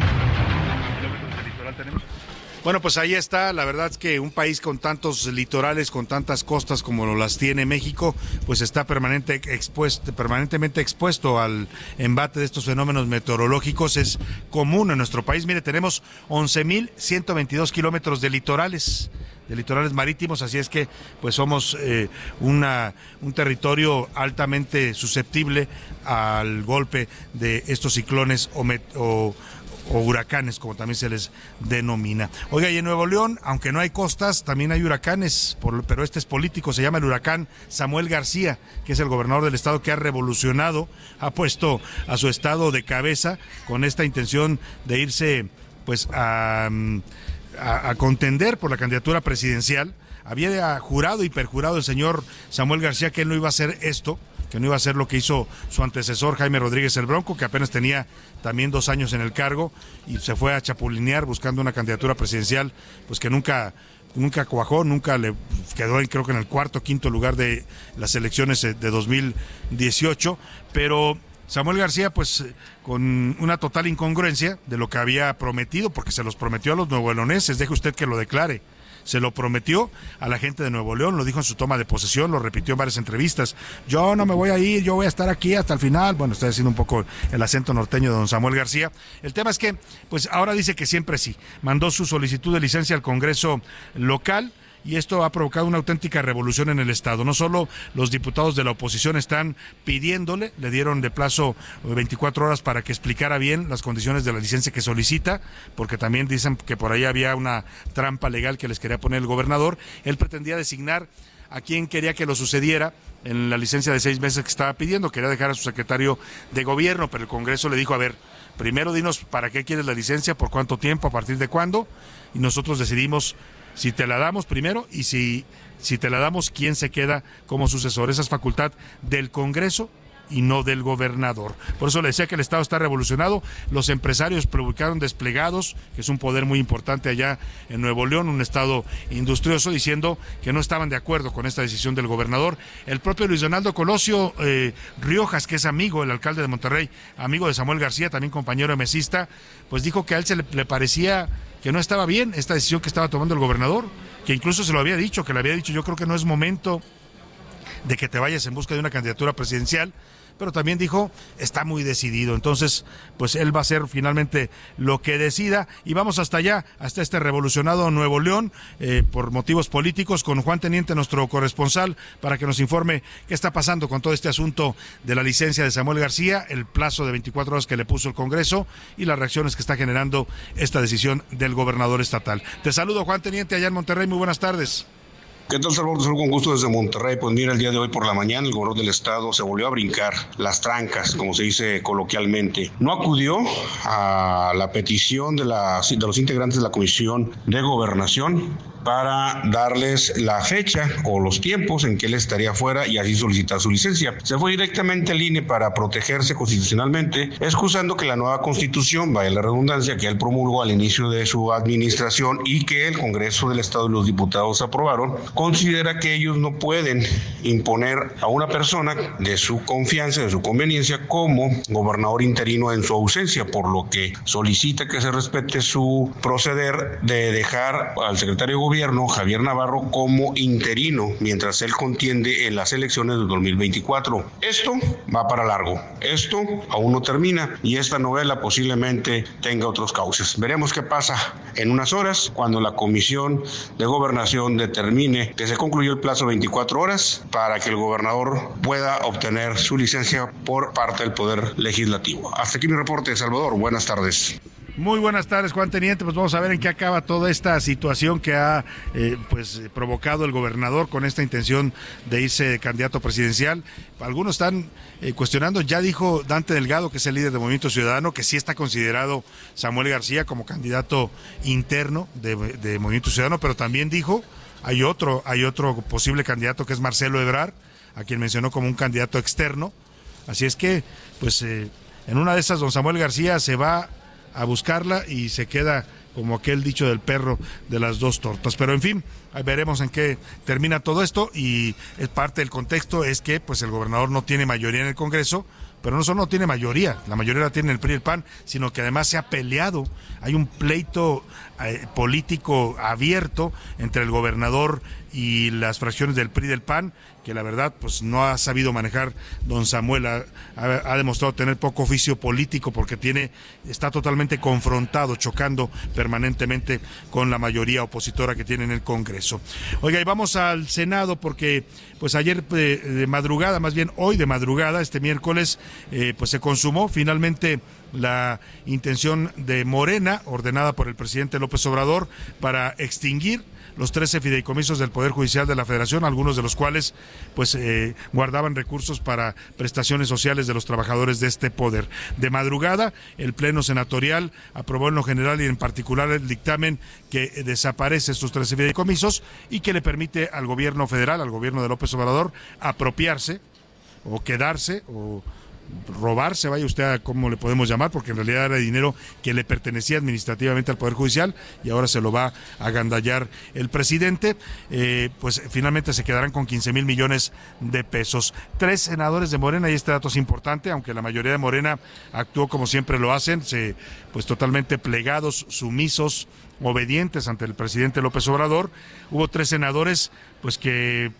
Bueno, pues ahí está. La verdad es que un país con tantos litorales, con tantas costas como las tiene México, pues está permanentemente expuesto al embate de estos fenómenos meteorológicos. Es común en nuestro país. Mire, tenemos 11.122 kilómetros de litorales de litorales marítimos, así es que pues somos eh, una, un territorio altamente susceptible al golpe de estos ciclones o, huracanes, como también se les denomina. Oiga, y en Nuevo León, aunque no hay costas, también hay huracanes, pero este es político, se llama el huracán Samuel García, que es el gobernador del estado que ha revolucionado, ha puesto a su estado de cabeza con esta intención de irse pues a... A, contender por la candidatura presidencial. Había jurado y perjurado el señor Samuel García que él no iba a hacer esto, que no iba a hacer lo que hizo su antecesor Jaime Rodríguez el Bronco, que apenas tenía también dos años en el cargo y se fue a chapulinear buscando una candidatura presidencial, pues que nunca nunca cuajó, nunca le quedó creo que en el cuarto quinto lugar de las elecciones de 2018, pero Samuel García, pues con una total incongruencia de lo que había prometido, porque se los prometió a los nuevoleoneses, deje usted que lo declare se lo prometió a la gente de Nuevo León, lo dijo en su toma de posesión, lo repitió en varias entrevistas. Yo no me voy a ir, yo voy a estar aquí hasta el final. Bueno, estoy haciendo un poco el acento norteño de don Samuel García. El tema es que, pues ahora dice que siempre sí. Mandó su solicitud de licencia al Congreso local y esto ha provocado una auténtica revolución en el Estado. No solo los diputados de la oposición están pidiéndole, le dieron de plazo 24 horas para que explicara bien las condiciones de la licencia que solicita, porque también dicen que por ahí había una trampa legal que les quería poner el gobernador. Él pretendía designar a quien quería que lo sucediera en la licencia de seis meses que estaba pidiendo. Quería dejar a su secretario de gobierno, pero el Congreso le dijo, a ver, primero dinos para qué quieres la licencia, por cuánto tiempo, a partir de cuándo, y nosotros decidimos si te la damos primero y si, si te la damos, quién se queda como sucesor. Esa es facultad del Congreso y no del gobernador. Por eso le decía que el Estado está revolucionado. Los empresarios publicaron desplegados, que es un poder muy importante allá en Nuevo León, un Estado industrioso, diciendo que no estaban de acuerdo con esta decisión del gobernador. El propio Luis Donaldo Colosio eh, Riojas, que es amigo, el alcalde de Monterrey, amigo de Samuel García, también compañero de mesista, pues dijo que a él se le parecía que no estaba bien esta decisión que estaba tomando el gobernador, que incluso se lo había dicho, que le había dicho yo creo que no es momento de que te vayas en busca de una candidatura presidencial, pero también dijo, está muy decidido. Entonces, pues él va a ser finalmente lo que decida. Y vamos hasta allá, hasta este revolucionado Nuevo León, eh, por motivos políticos, con Juan Teniente, nuestro corresponsal, para que nos informe qué está pasando con todo este asunto de la licencia de Samuel García, el plazo de 24 horas que le puso el Congreso y las reacciones que está generando esta decisión del gobernador estatal. Te saludo, Juan Teniente, allá en Monterrey. Muy buenas tardes. ¿Qué tal, Salvador? Saludo con gusto desde Monterrey. Pues mira, el día de hoy por la mañana el gobernador del estado se volvió a brincar las trancas, como se dice coloquialmente. No acudió a la petición de, la, de los integrantes de la Comisión de Gobernación para darles la fecha o los tiempos en que él estaría fuera y así solicitar su licencia. Se fue directamente al INE para protegerse constitucionalmente, excusando que la nueva constitución, vaya la redundancia, que él promulgó al inicio de su administración y que el Congreso del Estado y los diputados aprobaron, considera que ellos no pueden imponer a una persona de su confianza, de su conveniencia, como gobernador interino en su ausencia, por lo que solicita que se respete su proceder de dejar al secretario de gobierno, Javier Navarro, como interino mientras él contiende en las elecciones del 2024. Esto va para largo. Esto aún no termina y esta novela posiblemente tenga otros cauces. Veremos qué pasa en unas horas cuando la Comisión de Gobernación determine que se concluyó el plazo de 24 horas para que el gobernador pueda obtener su licencia por parte del Poder Legislativo. Hasta aquí mi reporte, Salvador. Buenas tardes. Muy buenas tardes, Juan Teniente. Pues vamos a ver en qué acaba toda esta situación que ha eh, pues provocado el gobernador con esta intención de irse candidato presidencial. Algunos están eh, cuestionando, ya dijo Dante Delgado, que es el líder del Movimiento Ciudadano, que sí está considerado Samuel García como candidato interno de, de Movimiento Ciudadano, pero también dijo, hay otro, hay otro posible candidato que es Marcelo Ebrar, a quien mencionó como un candidato externo. Así es que, pues, eh, en una de esas, don Samuel García se va a buscarla y se queda como aquel dicho del perro de las dos tortas. Pero en fin, veremos en qué termina todo esto y parte del contexto es que pues el gobernador no tiene mayoría en el Congreso, pero no solo no tiene mayoría, la mayoría la tiene el PRI y el PAN, sino que además se ha peleado, hay un pleito eh, político abierto entre el gobernador y las fracciones del PRI del PAN, que la verdad pues no ha sabido manejar don Samuel, ha, demostrado tener poco oficio político porque tiene, está totalmente confrontado, chocando permanentemente con la mayoría opositora que tiene en el Congreso. Oiga, y vamos al Senado porque pues ayer de, de madrugada, más bien hoy de madrugada, este miércoles, eh, pues se consumó finalmente la intención de Morena, ordenada por el presidente López Obrador, para extinguir los 13 fideicomisos del Poder Judicial de la Federación, algunos de los cuales pues eh, guardaban recursos para prestaciones sociales de los trabajadores de este poder. De madrugada, el Pleno Senatorial aprobó en lo general y en particular el dictamen que desaparece estos 13 fideicomisos y que le permite al gobierno federal, al gobierno de López Obrador, apropiarse o quedarse o robarse, vaya usted a cómo le podemos llamar, porque en realidad era dinero que le pertenecía administrativamente al Poder Judicial y ahora se lo va a agandallar el presidente, eh, pues finalmente se quedarán con 15 mil millones de pesos. Tres senadores de Morena, y este dato es importante, aunque la mayoría de Morena actuó como siempre lo hacen, se, pues totalmente plegados, sumisos, obedientes ante el presidente López Obrador. Hubo tres senadores, pues que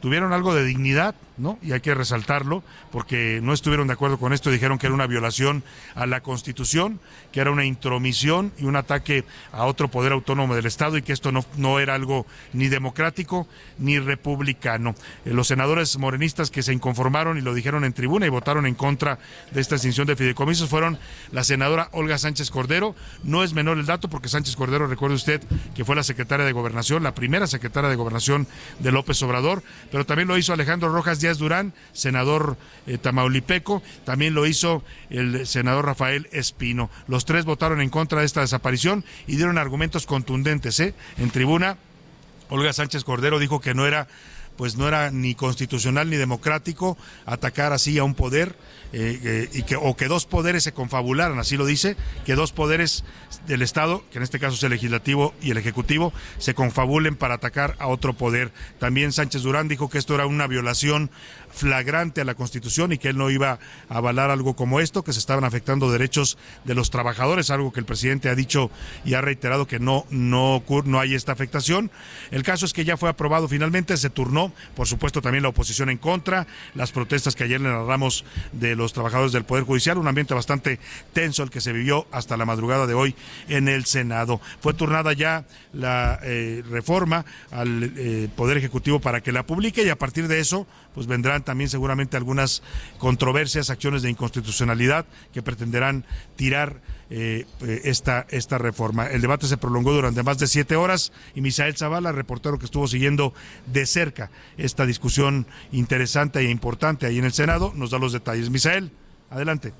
tuvieron algo de dignidad, Y hay que resaltarlo, porque no estuvieron de acuerdo con esto, dijeron que era una violación a la Constitución, que era una intromisión y un ataque a otro poder autónomo del Estado y que esto no, no era algo ni democrático ni republicano. Eh, los senadores morenistas que se inconformaron y lo dijeron en tribuna y votaron en contra de esta extinción de fideicomisos fueron la senadora Olga Sánchez Cordero. No es menor el dato, porque Sánchez Cordero, recuerde usted, que fue la secretaria de Gobernación, la primera secretaria de Gobernación de López Obrador, pero también lo hizo Alejandro Rojas Díaz Durán, senador eh, tamaulipeco, también lo hizo el senador Rafael Espino. Los tres votaron en contra de esta desaparición y dieron argumentos contundentes. ¿eh? En tribuna, Olga Sánchez Cordero dijo que no era pues no era ni constitucional ni democrático atacar así a un poder eh, eh, y que, o que dos poderes se confabularan, así lo dice, que dos poderes del Estado, que en este caso es el legislativo y el ejecutivo, se confabulen para atacar a otro poder. También Sánchez Durán dijo que esto era una violación flagrante a la Constitución y que él no iba a avalar algo como esto, que se estaban afectando derechos de los trabajadores, algo que el presidente ha dicho y ha reiterado que no, no, no hay esta afectación. El caso es que ya fue aprobado finalmente, se turnó, por supuesto también la oposición en contra, las protestas que ayer le narramos de los trabajadores del Poder Judicial, un ambiente bastante tenso el que se vivió hasta la madrugada de hoy en el Senado. Fue turnada ya la eh, reforma al eh, Poder Ejecutivo para que la publique y a partir de eso pues vendrán también seguramente algunas controversias, acciones de inconstitucionalidad que pretenderán tirar eh, eh, esta, esta reforma. El debate se prolongó durante más de siete horas y Misael Zavala, reportero que estuvo siguiendo de cerca esta discusión interesante e importante ahí en el Senado, nos da los detalles. Misael, adelante.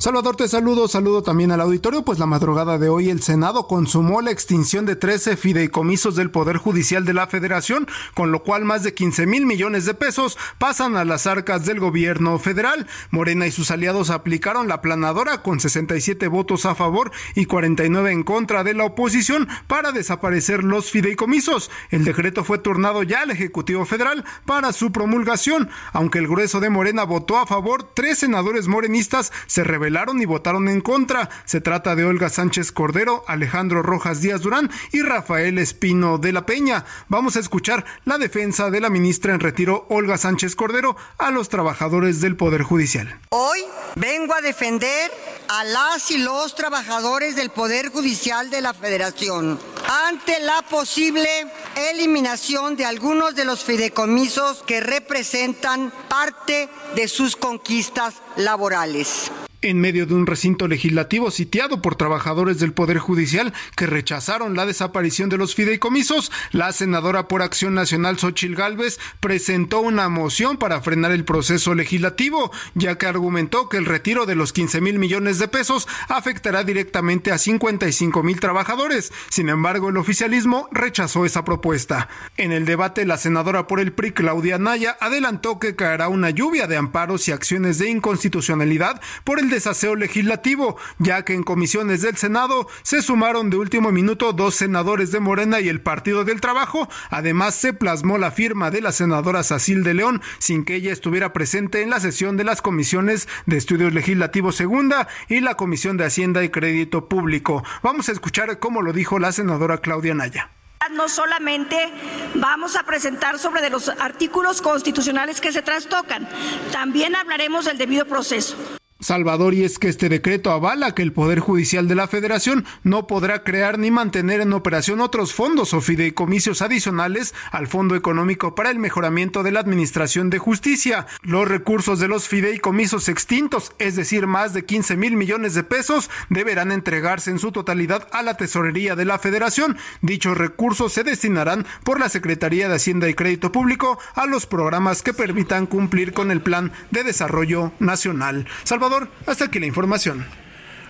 Salvador, te saludo, saludo también al auditorio, pues la madrugada de hoy el Senado consumó la extinción de 13 fideicomisos del Poder Judicial de la Federación, con lo cual más de 15 mil millones de pesos pasan a las arcas del gobierno federal. Morena y sus aliados aplicaron la planadora con 67 votos a favor y 49 en contra de la oposición para desaparecer los fideicomisos. El decreto fue turnado ya al Ejecutivo Federal para su promulgación. Aunque el grueso de Morena votó a favor, tres senadores morenistas se y votaron en contra. Se trata de Olga Sánchez Cordero, Alejandro Rojas Díaz Durán y Rafael Espino de la Peña. Vamos a escuchar la defensa de la ministra en retiro, Olga Sánchez Cordero, a los trabajadores del Poder Judicial. Hoy vengo a defender a las y los trabajadores del Poder Judicial de la Federación ante la posible eliminación de algunos de los fideicomisos que representan parte de sus conquistas laborales en medio de un recinto legislativo sitiado por trabajadores del Poder Judicial que rechazaron la desaparición de los fideicomisos, la senadora por Acción Nacional Xochil Gálvez presentó una moción para frenar el proceso legislativo, ya que argumentó que el retiro de los 15 mil millones de pesos afectará directamente a 55 mil trabajadores. Sin embargo, el oficialismo rechazó esa propuesta. En el debate, la senadora por el PRI, Claudia Naya, adelantó que caerá una lluvia de amparos y acciones de inconstitucionalidad por el desaseo legislativo, ya que en comisiones del Senado se sumaron de último minuto dos senadores de Morena y el Partido del Trabajo. Además, se plasmó la firma de la senadora Sacil de León sin que ella estuviera presente en la sesión de las comisiones de Estudios Legislativos Segunda y la Comisión de Hacienda y Crédito Público. Vamos a escuchar cómo lo dijo la senadora Claudia Naya no solamente vamos a presentar sobre los artículos constitucionales que se trastocan, también hablaremos del debido proceso. Salvador, y es que este decreto avala que el Poder Judicial de la Federación no podrá crear ni mantener en operación otros fondos o fideicomisos adicionales al Fondo Económico para el Mejoramiento de la Administración de Justicia. Los recursos de los fideicomisos extintos, es decir, más de 15 mil millones de pesos, deberán entregarse en su totalidad a la Tesorería de la Federación. Dichos recursos se destinarán por la Secretaría de Hacienda y Crédito Público a los programas que permitan cumplir con el Plan de Desarrollo Nacional. Salvador hasta aquí la información.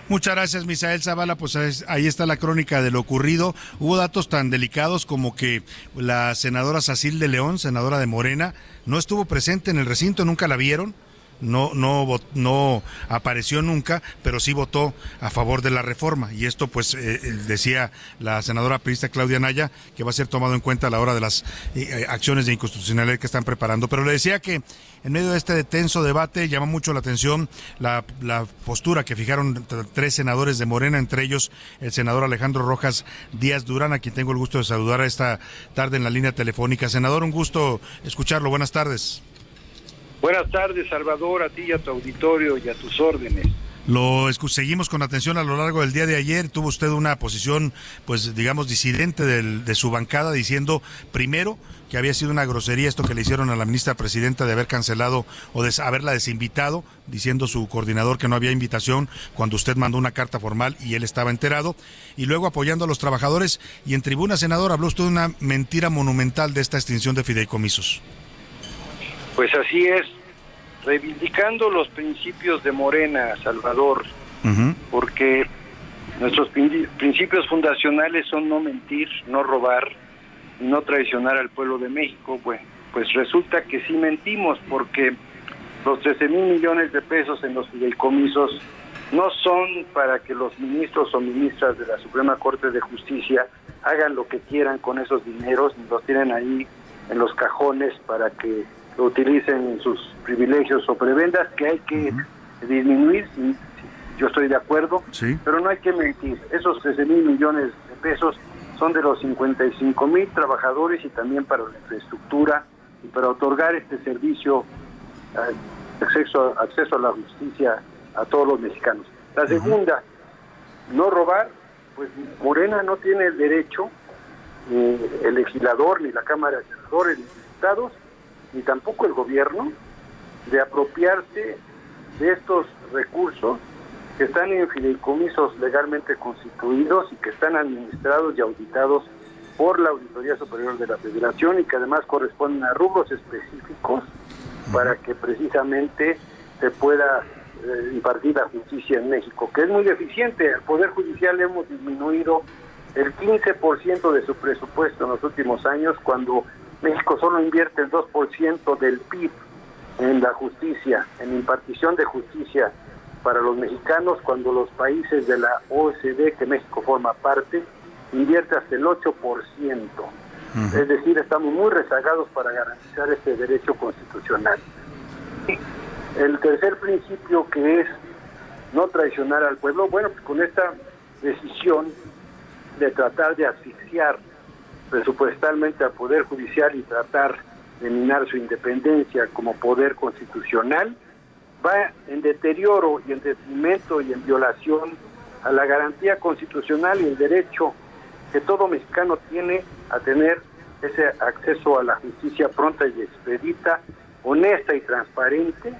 Muchas gracias, Misael Zavala. Pues ahí está la crónica de lo ocurrido. Hubo datos tan delicados como que la senadora Sacil de León, senadora de Morena, no estuvo presente en el recinto, nunca la vieron no, no, no apareció nunca, pero sí votó a favor de la reforma. Y esto, pues, eh, eh, decía la senadora periodista Claudia Naya, que va a ser tomado en cuenta a la hora de las eh, acciones de inconstitucionalidad que están preparando. Pero le decía que en medio de este tenso debate llama mucho la atención la, la postura que fijaron tres senadores de Morena, entre ellos el senador Alejandro Rojas Díaz Durán, a quien tengo el gusto de saludar esta tarde en la línea telefónica. Senador, un gusto escucharlo. Buenas tardes. Buenas tardes, Salvador, a ti y a tu auditorio y a tus órdenes. Lo seguimos con atención a lo largo del día de ayer. Tuvo usted una posición, pues digamos, disidente de su bancada, diciendo primero que había sido una grosería esto que le hicieron a la ministra presidenta de haber cancelado o de haberla desinvitado, diciendo su coordinador que no había invitación cuando usted mandó una carta formal y él estaba enterado. Y luego apoyando a los trabajadores y en tribuna senador habló usted de una mentira monumental de esta extinción de fideicomisos. Pues así es, reivindicando los principios de Morena, Salvador, porque nuestros principios fundacionales son no mentir, no robar, no traicionar al pueblo de México. Bueno, pues resulta que sí mentimos porque los 13 mil millones de pesos en los fideicomisos no son para que los ministros o ministras de la Suprema Corte de Justicia hagan lo que quieran con esos dineros, ni los tienen ahí en los cajones para que utilicen sus privilegios o prebendas que hay que disminuir, yo estoy de acuerdo, pero no hay que mentir, esos 13 mil millones de pesos son de los 55 mil trabajadores y también para la infraestructura y para otorgar este servicio, eh, acceso, acceso a la justicia a todos los mexicanos. La segunda, no robar, pues Morena no tiene el derecho, ni el legislador, ni la Cámara de Senadores, ni diputados, ni tampoco el gobierno de apropiarse de estos recursos que están en fideicomisos legalmente constituidos y que están administrados y auditados por la Auditoría Superior de la Federación y que además corresponden a rubros específicos para que precisamente se pueda eh, impartir la justicia en México, que es muy deficiente. El Poder Judicial hemos disminuido el 15% de su presupuesto en los últimos años cuando México solo invierte el 2% del PIB en la justicia, en impartición de justicia para los mexicanos, cuando los países de la OECD, que México forma parte, invierte hasta el 8%. Es decir, estamos muy rezagados para garantizar este derecho constitucional. El tercer principio que es no traicionar al pueblo, bueno, pues con esta decisión de tratar de asfixiar presupuestalmente al Poder Judicial y tratar de minar su independencia como poder constitucional, va en deterioro y en detrimento y en violación a la garantía constitucional y el derecho que todo mexicano tiene a tener ese acceso a la justicia pronta y expedita, honesta y transparente,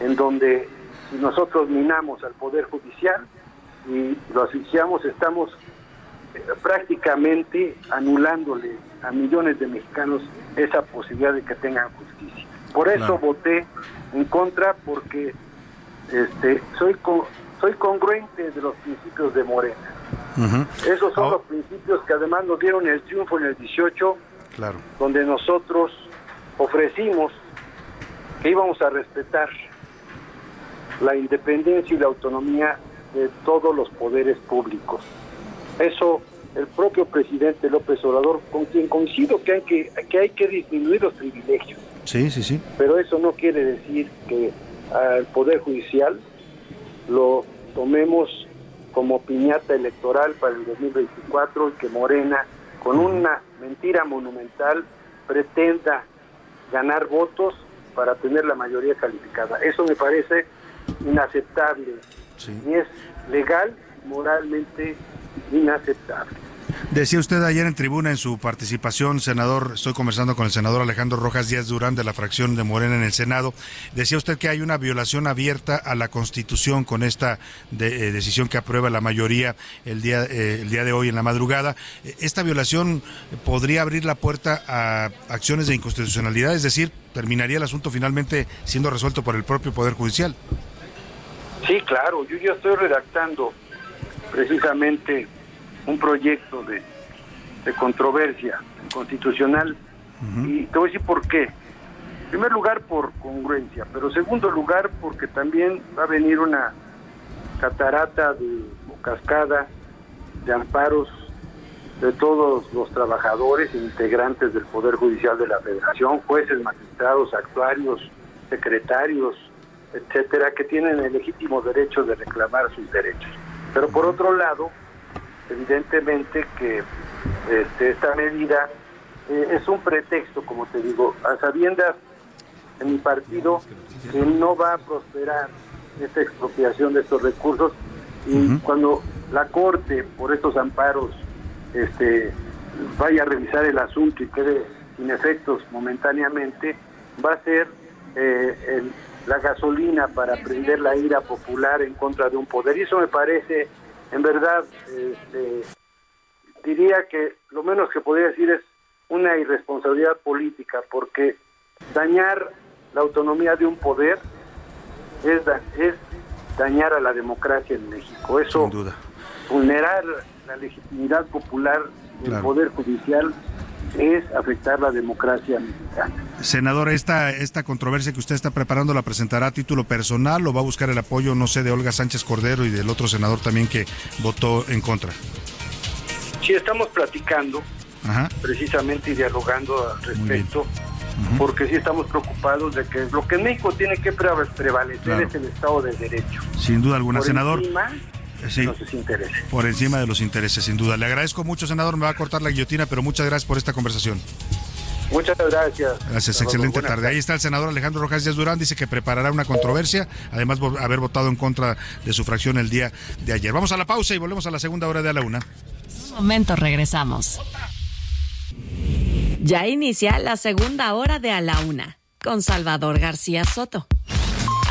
en donde si nosotros minamos al Poder Judicial y lo asfixiamos, estamos prácticamente anulándole a millones de mexicanos esa posibilidad de que tengan justicia. Por eso voté en contra porque este soy soy congruente de los principios de Morena. Esos son los principios que además nos dieron el triunfo en el 18, claro. donde nosotros ofrecimos que íbamos a respetar la independencia y la autonomía de todos los poderes públicos. Eso el propio presidente López Obrador, con quien coincido que hay que, que hay que disminuir los privilegios. Sí, sí, sí. Pero eso no quiere decir que al Poder Judicial lo tomemos como piñata electoral para el 2024 y que Morena, con una mentira monumental, pretenda ganar votos para tener la mayoría calificada. Eso me parece inaceptable. y es legal, moralmente inaceptable. Decía usted ayer en tribuna en su participación, senador, estoy conversando con el senador Alejandro Rojas Díaz Durán de la fracción de Morena en el Senado, decía usted que hay una violación abierta a la Constitución con esta eh, decisión que aprueba la mayoría el día, eh, el día de hoy en la madrugada. ¿Esta violación podría abrir la puerta a acciones de inconstitucionalidad? Es decir, ¿terminaría el asunto finalmente siendo resuelto por el propio Poder Judicial? Sí, claro, yo ya estoy redactando precisamente un proyecto de, de controversia constitucional y te voy a decir por qué. En primer lugar por congruencia, pero segundo lugar porque también va a venir una catarata de, o cascada de amparos de todos los trabajadores e integrantes del Poder Judicial de la Federación, jueces, magistrados, actuarios, secretarios, etcétera, que tienen el legítimo derecho de reclamar sus derechos. Pero por otro lado, evidentemente que este, esta medida eh, es un pretexto, como te digo, a sabiendas en mi partido que no va a prosperar esta expropiación de estos recursos. Y cuando la Corte, por estos amparos, este, vaya a revisar el asunto y quede sin efectos momentáneamente, va a ser eh, el, la gasolina para prender la ira popular en contra de un poder. Y eso me parece, en verdad, este, diría que lo menos que podría decir es una irresponsabilidad política, porque dañar la autonomía de un poder es, es dañar a la democracia en México. Eso, vulnerar la legitimidad popular del Poder Judicial es afectar la democracia mexicana. Senador, esta, esta controversia que usted está preparando la presentará a título personal o va a buscar el apoyo, no sé, de Olga Sánchez Cordero y del otro senador también que votó en contra. Sí, estamos platicando precisamente y dialogando al respecto, porque sí estamos preocupados de que lo que en México tiene que prevalecer es el Estado de Derecho. Sin duda alguna, Por senador. encima Sí. de sus intereses. Por encima de los intereses, sin duda. Le agradezco mucho, senador. Me va a cortar la guillotina, pero muchas gracias por esta conversación. Muchas gracias. Gracias, Salvador. excelente Buenas tarde. Ahí está el senador Alejandro Rojas Díaz Durán, dice que preparará una controversia, además de haber votado en contra de su fracción el día de ayer. Vamos a la pausa y volvemos a la segunda hora de a la una. Un momento, regresamos. Ya inicia la segunda hora de A la Una con Salvador García Soto.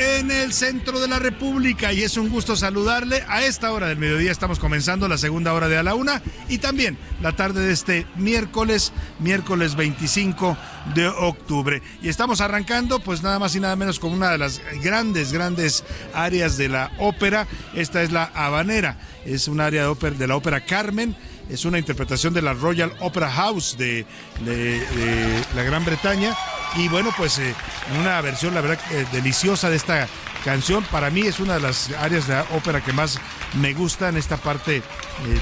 En el centro de la República y es un gusto saludarle. A esta hora del mediodía estamos comenzando la segunda hora de a la una y también la tarde de este miércoles, miércoles 25 de octubre. Y estamos arrancando pues nada más y nada menos con una de las grandes, grandes áreas de la ópera. Esta es la Habanera, es un área de, la ópera Carmen. Es una interpretación de la Royal Opera House de la Gran Bretaña. Y bueno, pues eh, una versión, la verdad, eh, deliciosa de esta canción. Para mí es una de las áreas de la ópera que más me gusta en esta parte eh,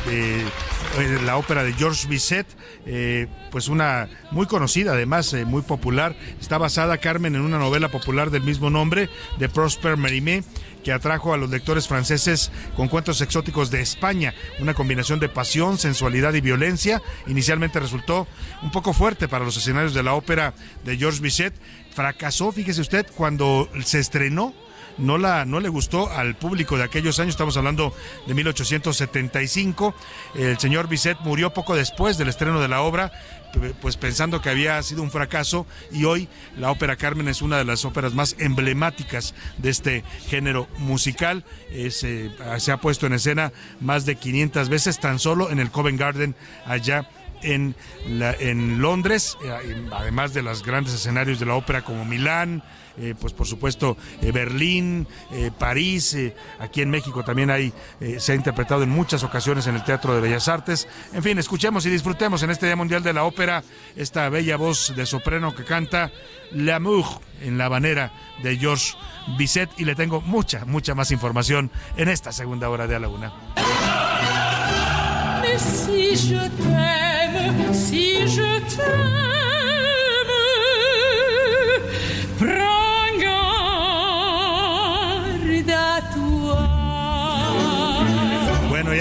de, eh, la ópera de Georges Bizet, eh, pues una muy conocida, además muy popular. Está basada, Carmen, en una novela popular del mismo nombre de Prosper Mérimée que atrajo a los lectores franceses con cuentos exóticos de España, una combinación de pasión, sensualidad y violencia. Inicialmente resultó un poco fuerte para los escenarios de la ópera de Georges Bizet. Fracasó, fíjese usted, cuando se estrenó no, la, no le gustó al público de aquellos años, estamos hablando de 1875. El señor Bizet murió poco después del estreno de la obra, pues pensando que había sido un fracaso y hoy la ópera Carmen es una de las óperas más emblemáticas de este género musical. Eh, se ha puesto en escena más de 500 veces tan solo en el Covent Garden allá en, la, en Londres, eh, además de los grandes escenarios de la ópera como Milán, eh, pues por supuesto eh, Berlín, eh, París, aquí en México también hay, se ha interpretado en muchas ocasiones en el Teatro de Bellas Artes. En fin, escuchemos y disfrutemos en este Día Mundial de la Ópera esta bella voz de soprano que canta L'amour en la habanera de Georges Bizet y le tengo mucha, mucha más información en esta segunda hora de A la Una. y a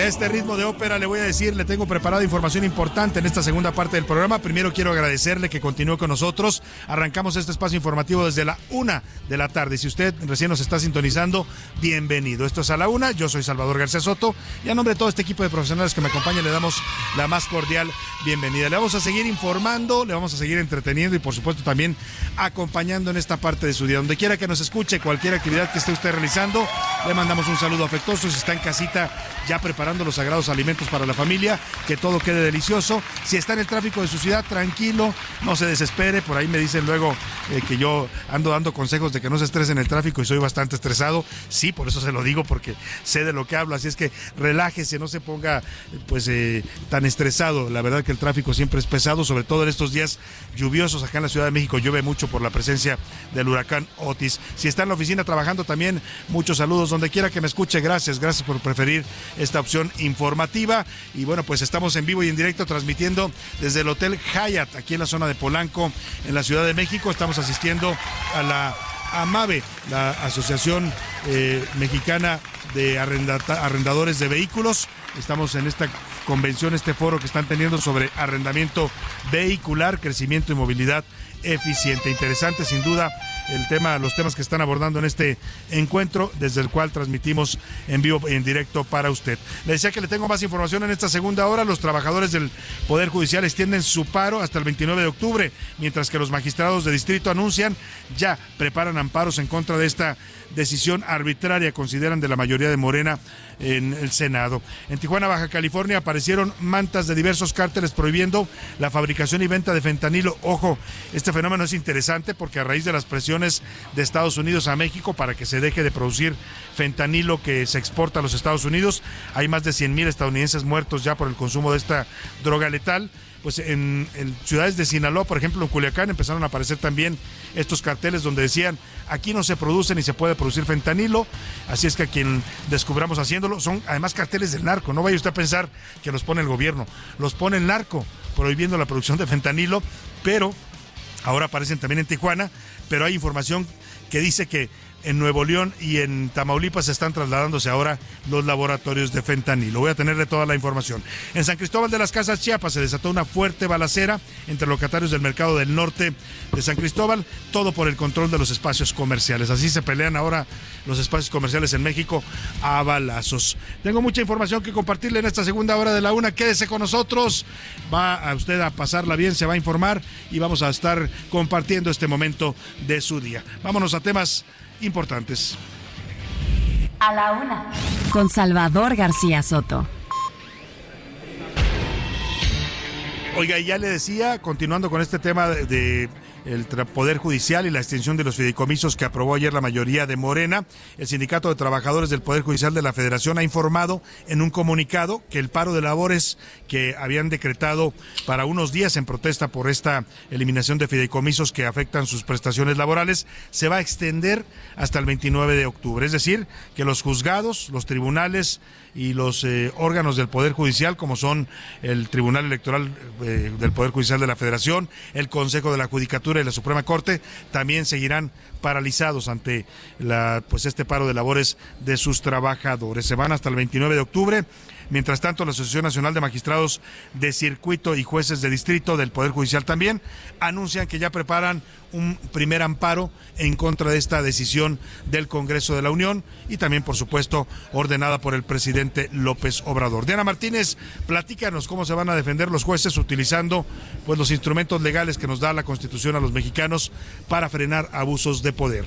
este ritmo de ópera le voy a decir, le tengo preparada información importante en esta segunda parte del programa. Primero quiero agradecerle que continúe con nosotros. Arrancamos este espacio informativo desde la una de la tarde. Si usted recién nos está sintonizando, bienvenido. Esto es a la una. Yo soy Salvador García Soto y a nombre de todo este equipo de profesionales que me acompañan le damos la más cordial bienvenida. Le vamos a seguir informando, le vamos a seguir entreteniendo y por supuesto también acompañando en esta parte de su día. Donde quiera que nos escuche, cualquier actividad que esté usted realizando, le mandamos un saludo afectuoso. Si está en casita ya preparado los sagrados alimentos para la familia, que todo quede delicioso. Si está en el tráfico de su ciudad, tranquilo, no se desespere. Por ahí me dicen luego eh, que yo ando dando consejos de que no se estrese en el tráfico y soy bastante estresado. Sí, por eso se lo digo, porque sé de lo que hablo. Así es que relájese, no se ponga pues eh, tan estresado. La verdad que el tráfico siempre es pesado, sobre todo en estos días lluviosos acá en la Ciudad de México. Llueve mucho por la presencia del huracán Otis. Si está en la oficina trabajando también, muchos saludos donde quiera que me escuche. Gracias, gracias por preferir esta opción informativa. Y bueno, pues estamos en vivo y en directo transmitiendo desde el Hotel Hyatt, aquí en la zona de Polanco, en la Ciudad de México. Estamos asistiendo a la AMAVE, la Asociación eh, Mexicana de Arrendadores de Vehículos. Estamos en esta convención, este foro que están teniendo sobre arrendamiento vehicular, crecimiento y movilidad eficiente. Interesante, sin duda, el tema, los temas que están abordando en este encuentro, desde el cual transmitimos en vivo y en directo para usted. Le decía que le tengo más información en esta segunda hora. Los trabajadores del Poder Judicial extienden su paro hasta el 29 de octubre, mientras que los magistrados de distrito anuncian ya preparan amparos en contra de esta decisión arbitraria, consideran de la mayoría de Morena en el Senado. En Tijuana, Baja California, aparecieron mantas de diversos cárteles prohibiendo la fabricación y venta de fentanilo. Ojo, este fenómeno es interesante porque a raíz de las presiones de Estados Unidos a México para que se deje de producir fentanilo que se exporta a los Estados Unidos, hay más de 100 mil estadounidenses muertos ya por el consumo de esta droga letal pues en, ciudades de Sinaloa, por ejemplo, en Culiacán, empezaron a aparecer también estos carteles donde decían, aquí no se produce ni se puede producir fentanilo, así es que a quien descubramos haciéndolo, son además carteles del narco, no vaya usted a pensar que los pone el gobierno, los pone el narco, prohibiendo la producción de fentanilo, pero ahora aparecen también en Tijuana, pero hay información que dice que en Nuevo León y en Tamaulipas están trasladándose ahora los laboratorios de fentanilo. Voy a tenerle toda la información. En San Cristóbal de las Casas, Chiapas, se desató una fuerte balacera entre locatarios del mercado del norte de San Cristóbal, todo por el control de los espacios comerciales. Así se pelean ahora los espacios comerciales en México a balazos. Tengo mucha información que compartirle en esta segunda hora de la una. Quédese con nosotros. Va a usted a pasarla bien, se va a informar y vamos a estar compartiendo este momento de su día. Vámonos a temas importantes. A la una. Con Salvador García Soto. Oiga, ya le decía, continuando con este tema de, el Poder Judicial y la extensión de los fideicomisos que aprobó ayer la mayoría de Morena. El Sindicato de Trabajadores del Poder Judicial de la Federación ha informado en un comunicado que el paro de labores que habían decretado para unos días en protesta por esta eliminación de fideicomisos que afectan sus prestaciones laborales se va a extender hasta el 29 de octubre. Es decir, que los juzgados, los tribunales y los eh, órganos del Poder Judicial, como son el Tribunal Electoral eh, del Poder Judicial de la Federación, el Consejo de la Judicatura y la Suprema Corte, también seguirán paralizados ante la, pues este paro de labores de sus trabajadores. Se van hasta el 29 de octubre. Mientras tanto, la Asociación Nacional de Magistrados de Circuito y Jueces de Distrito del Poder Judicial también anuncian que ya preparan un primer amparo en contra de esta decisión del Congreso de la Unión y también, por supuesto, ordenada por el presidente López Obrador. Diana Martínez, platícanos cómo se van a defender los jueces utilizando pues los instrumentos legales que nos da la Constitución a los mexicanos para frenar abusos de poder.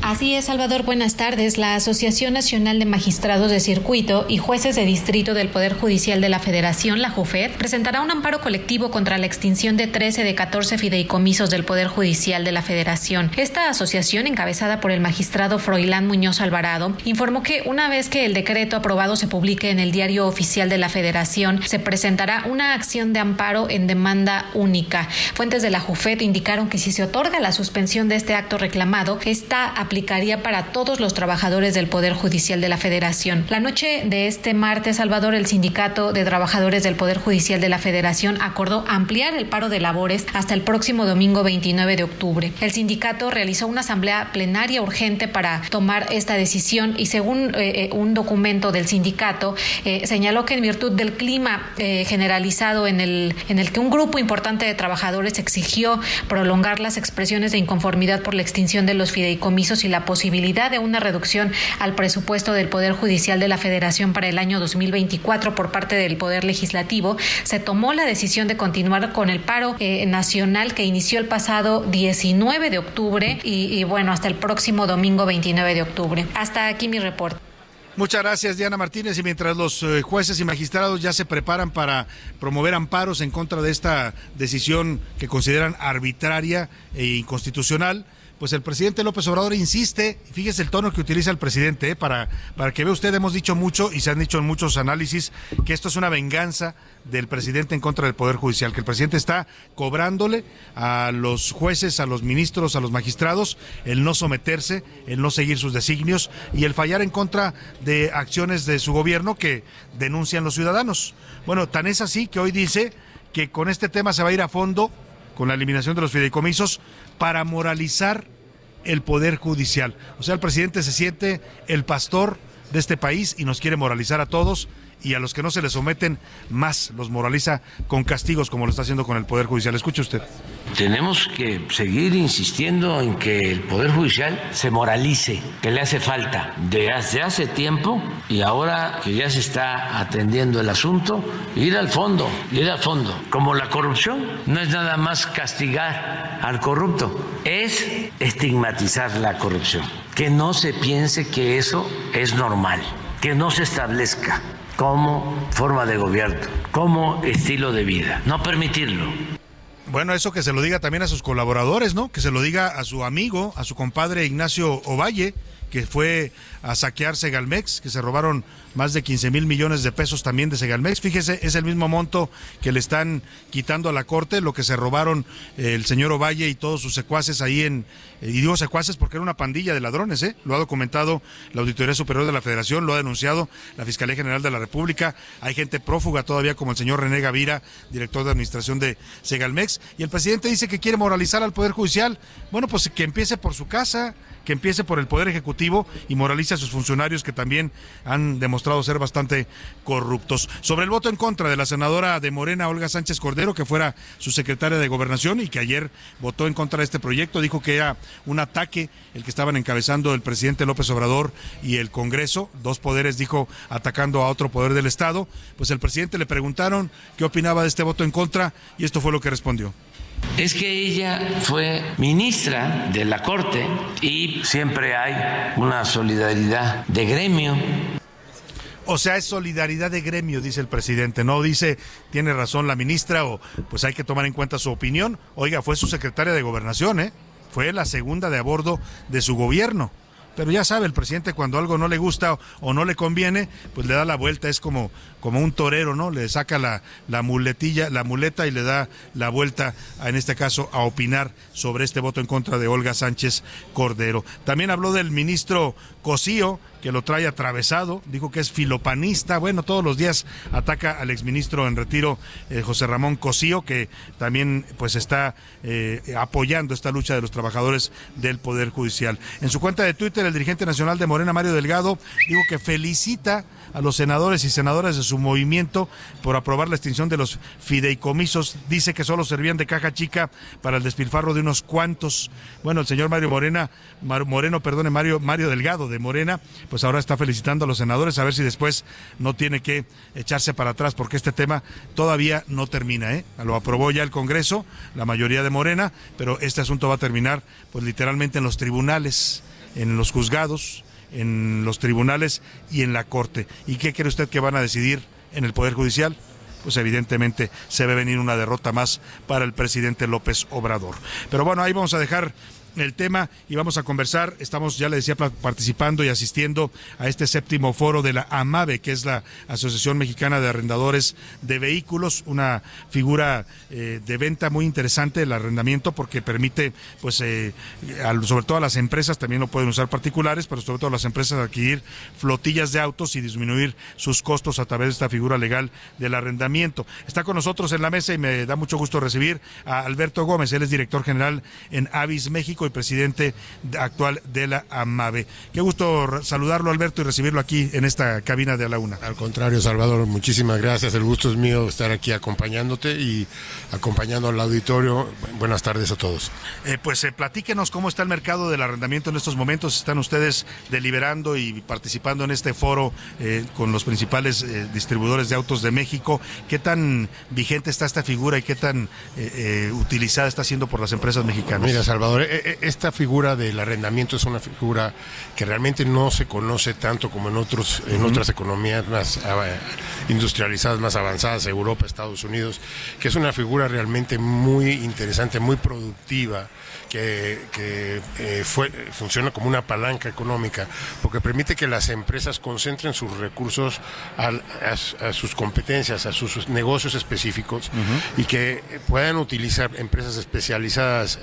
Así es, Salvador. Buenas tardes. La Asociación Nacional de Magistrados de Circuito y Jueces de Distrito del Poder Judicial de la Federación, la JUFED, presentará un amparo colectivo contra la extinción de 13 de 14 fideicomisos del Poder Judicial de la Federación. Esta asociación, encabezada por el magistrado Froilán Muñoz Alvarado, informó que una vez que el decreto aprobado se publique en el Diario Oficial de la Federación, se presentará una acción de amparo en demanda única. Fuentes de la JUFED indicaron que si se otorga la suspensión de este acto reclamado, esta aplicaría para todos los trabajadores del Poder Judicial de la Federación. La noche de este martes, Salvador, el Sindicato de Trabajadores del Poder Judicial de la Federación acordó ampliar el paro de labores hasta el próximo domingo 29 de octubre. El sindicato realizó una asamblea plenaria urgente para tomar esta decisión y según eh, eh, un documento del sindicato eh, señaló que en virtud del clima generalizado en el, en el que un grupo importante de trabajadores exigió prolongar las expresiones de inconformidad por la extinción de los fideicomisos y la posibilidad de una reducción al presupuesto del Poder Judicial de la Federación para el año 2024 por parte del Poder Legislativo, se tomó la decisión de continuar con el paro eh, nacional que inició el pasado 19 de octubre y, bueno, hasta el próximo domingo 29 de octubre. Hasta aquí mi reporte. Muchas gracias, Diana Martínez. Y mientras los eh, jueces y magistrados ya se preparan para promover amparos en contra de esta decisión que consideran arbitraria e inconstitucional, pues el presidente López Obrador insiste, fíjese el tono que utiliza el presidente, eh, para, para que vea usted, hemos dicho mucho y se han dicho en muchos análisis que esto es una venganza del presidente en contra del Poder Judicial, que el presidente está cobrándole a los jueces, a los ministros, a los magistrados, el no someterse, el no seguir sus designios y el fallar en contra de acciones de su gobierno que denuncian los ciudadanos. Bueno, tan es así que hoy dice que con este tema se va a ir a fondo con la eliminación de los fideicomisos para moralizar el poder judicial. O sea, el presidente se siente el pastor de este país y nos quiere moralizar a todos y a los que no se les someten más los moraliza con castigos como lo está haciendo con el Poder Judicial. Escuche usted. Tenemos que seguir insistiendo en que el Poder Judicial se moralice, que le hace falta desde hace tiempo y ahora que ya se está atendiendo el asunto, ir al fondo, ir al fondo. Como la corrupción no es nada más castigar al corrupto, es estigmatizar la corrupción. Que no se piense que eso es normal, que no se establezca como forma de gobierno, como estilo de vida. No permitirlo. Bueno, eso que se lo diga también a sus colaboradores, ¿no? Que se lo diga a su amigo, a su compadre Ignacio Ovalle, que fue a saquear Segalmex, que se robaron más de 15 mil millones de pesos también de Segalmex. Fíjese, es el mismo monto que le están quitando a la Corte, lo que se robaron eh, el señor Ovalle y todos sus secuaces ahí en, eh, y digo secuaces porque era una pandilla de ladrones, ¿eh? Lo ha documentado la Auditoría Superior de la Federación, lo ha denunciado la Fiscalía General de la República. Hay gente prófuga todavía como el señor René Gavira, director de administración de Segalmex. Y el presidente dice que quiere moralizar al Poder Judicial. Bueno, pues que empiece por su casa que empiece por el Poder Ejecutivo y moralice a sus funcionarios que también han demostrado ser bastante corruptos. Sobre el voto en contra de la senadora de Morena, Olga Sánchez Cordero, que fuera su secretaria de Gobernación y que ayer votó en contra de este proyecto, dijo que era un ataque el que estaban encabezando el presidente López Obrador y el Congreso, dos poderes, dijo, atacando a otro poder del Estado. Pues el presidente le preguntaron qué opinaba de este voto en contra y esto fue lo que respondió. Es que ella fue ministra de la Corte y siempre hay una solidaridad de gremio O sea, es solidaridad de gremio, dice el presidente. No dice, tiene razón la ministra o pues hay que tomar en cuenta su opinión. Oiga, fue su secretaria de gobernación, ¿eh? Fue la segunda de a bordo de su gobierno pero ya sabe, el presidente cuando algo no le gusta o no le conviene, pues le da la vuelta, es como, como un torero, ¿no? Le saca la, la muletilla, la muleta y le da la vuelta, en este caso, a opinar sobre este voto en contra de Olga Sánchez Cordero. También habló del ministro Cosío, que lo trae atravesado, dijo que es filopanista, bueno, todos los días ataca al exministro en retiro eh, José Ramón Cosío, que también pues está eh, apoyando esta lucha de los trabajadores del Poder Judicial. En su cuenta de Twitter, el dirigente nacional de Morena, Mario Delgado, dijo que felicita a los senadores y senadoras de su movimiento por aprobar la extinción de los fideicomisos. Dice que solo servían de caja chica para el despilfarro de unos cuantos. Bueno, el señor Mario Morena, Moreno, perdone, Mario, Mario Delgado de Morena, pues ahora está felicitando a los senadores a ver si después no tiene que echarse para atrás porque este tema todavía no termina, ¿eh? Lo aprobó ya el Congreso, la mayoría de Morena, pero este asunto va a terminar pues literalmente en los tribunales, en los juzgados, en los tribunales y en la Corte. ¿Y qué cree usted que van a decidir en el Poder Judicial? pues evidentemente se ve venir una derrota más para el presidente López Obrador. Pero bueno, ahí vamos a dejar el tema y vamos a conversar. Estamos, ya le decía, participando y asistiendo a este séptimo foro de la AMAVE, que es la Asociación Mexicana de Arrendadores de Vehículos, una figura eh, de venta muy interesante el arrendamiento porque permite, pues, eh, sobre todo a las empresas, también lo pueden usar particulares, pero sobre todo a las empresas adquirir flotillas de autos y disminuir sus costos a través de esta figura legal del arrendamiento. Está con nosotros en la mesa y me da mucho gusto recibir a Alberto Gómez, él es director general en Avis México presidente actual de la AMAVE. Qué gusto saludarlo, Alberto, y recibirlo aquí en esta cabina de a la una. Al contrario, Salvador, muchísimas gracias. El gusto es mío estar aquí acompañándote y acompañando al auditorio. Buenas tardes a todos. Eh, pues eh, platíquenos cómo está el mercado del arrendamiento en estos momentos. Están ustedes deliberando y participando en este foro eh, con los principales distribuidores de autos de México. ¿Qué tan vigente está esta figura y qué tan utilizada está siendo por las empresas mexicanas? Mira, Salvador, esta figura del arrendamiento es una figura que realmente no se conoce tanto como en otros en otras economías más ah, industrializadas, más avanzadas, Europa, Estados Unidos, que es una figura realmente muy interesante, muy productiva que, eh, fue, funciona como una palanca económica, porque permite que las empresas concentren sus recursos a, sus competencias, a sus negocios específicos y que puedan utilizar empresas especializadas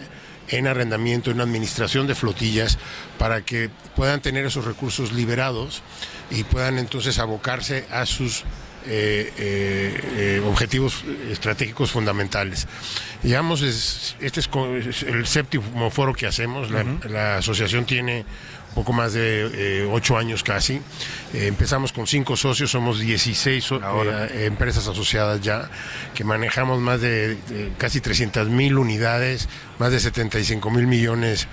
en arrendamiento, en administración de flotillas, para que puedan tener esos recursos liberados y puedan entonces abocarse a sus eh, eh, eh, objetivos estratégicos fundamentales. Digamos, este es el séptimo foro que hacemos, la asociación tiene poco más de eh, ocho años casi. Eh, empezamos con cinco socios, somos 16 eh, empresas asociadas ya, que manejamos más de, casi 300 mil unidades, más de 75 mil millones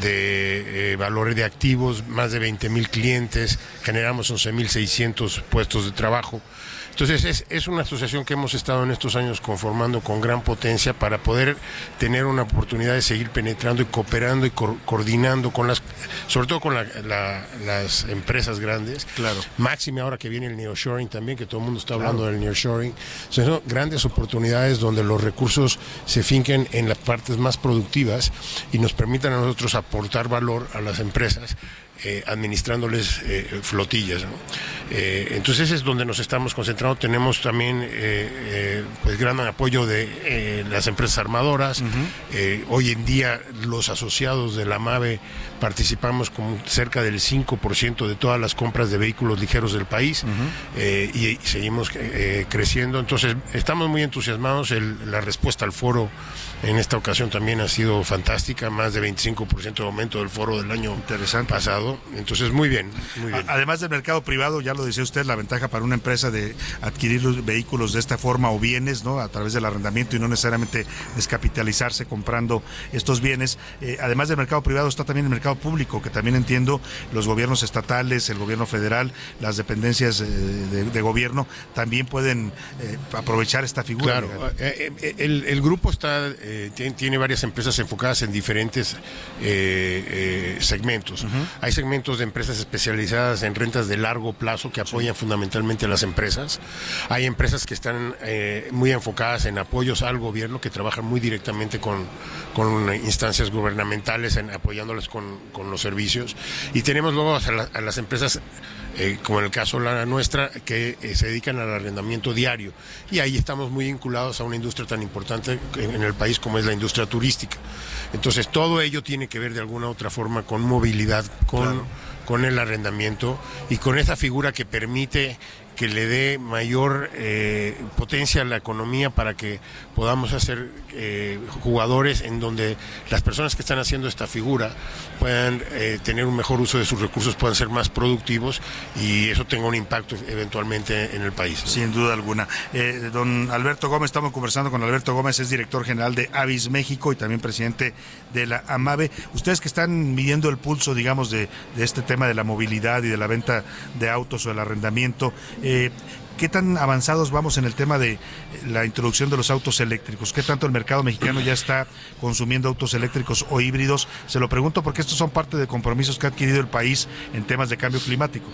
de valores de activos, más de 20 mil clientes, generamos 11 mil 600 puestos de trabajo. Entonces es, una asociación que hemos estado en estos años conformando con gran potencia para poder tener una oportunidad de seguir penetrando y cooperando y coordinando con las, sobre todo con las empresas grandes. Claro. Máxime ahora que viene el nearshoring también, que todo el mundo está hablando del nearshoring. Son grandes oportunidades donde los recursos se finquen en las partes más productivas y nos permitan a nosotros aportar valor a las empresas eh, administrándoles eh, flotillas. Eh, entonces es donde nos estamos concentrando. Tenemos también pues gran apoyo de las empresas armadoras. hoy en día los asociados de la MAVE participamos con cerca del 5% de todas las compras de vehículos ligeros del país y, seguimos creciendo. Entonces estamos muy entusiasmados. la respuesta al foro en esta ocasión también ha sido fantástica, más de 25% de aumento del foro del año pasado. Entonces, muy bien, muy bien. Además del mercado privado, ya lo decía usted, la ventaja para una empresa de adquirir los vehículos de esta forma o bienes, ¿no? A través del arrendamiento y no necesariamente descapitalizarse comprando estos bienes. Eh, además del mercado privado está también el mercado público, que también entiendo los gobiernos estatales, el gobierno federal, las dependencias eh, de, gobierno también pueden eh, aprovechar esta figura. Claro, el, el, grupo está eh, tiene, varias empresas enfocadas en diferentes eh, eh, segmentos. Hay segmentos de empresas especializadas en rentas de largo plazo que apoyan fundamentalmente a las empresas. Hay empresas que están eh, muy enfocadas en apoyos al gobierno, que trabajan muy directamente con, con instancias gubernamentales, en, apoyándoles con, con, los servicios. Y tenemos luego a, las empresas eh, como en el caso la nuestra, que eh, se dedican al arrendamiento diario. Y ahí estamos muy vinculados a una industria tan importante en, el país como es la industria turística. Entonces, todo ello tiene que ver de alguna u otra forma con movilidad, con, con el arrendamiento y con esa figura que permite que le dé mayor eh, potencia a la economía para que podamos hacer eh, jugadores en donde las personas que están haciendo esta figura puedan eh, tener un mejor uso de sus recursos, puedan ser más productivos y eso tenga un impacto eventualmente en el país. Sin duda alguna. don Alberto Gómez, estamos conversando con Alberto Gómez, es director general de Avis México y también presidente de la AMAVE. Ustedes que están midiendo el pulso, digamos, de, de este tema de la movilidad y de la venta de autos o el arrendamiento, ¿Qué tan avanzados vamos en el tema de la introducción de los autos eléctricos? ¿Qué tanto el mercado mexicano ya está consumiendo autos eléctricos o híbridos? Se lo pregunto porque estos son parte de compromisos que ha adquirido el país en temas de cambio climático.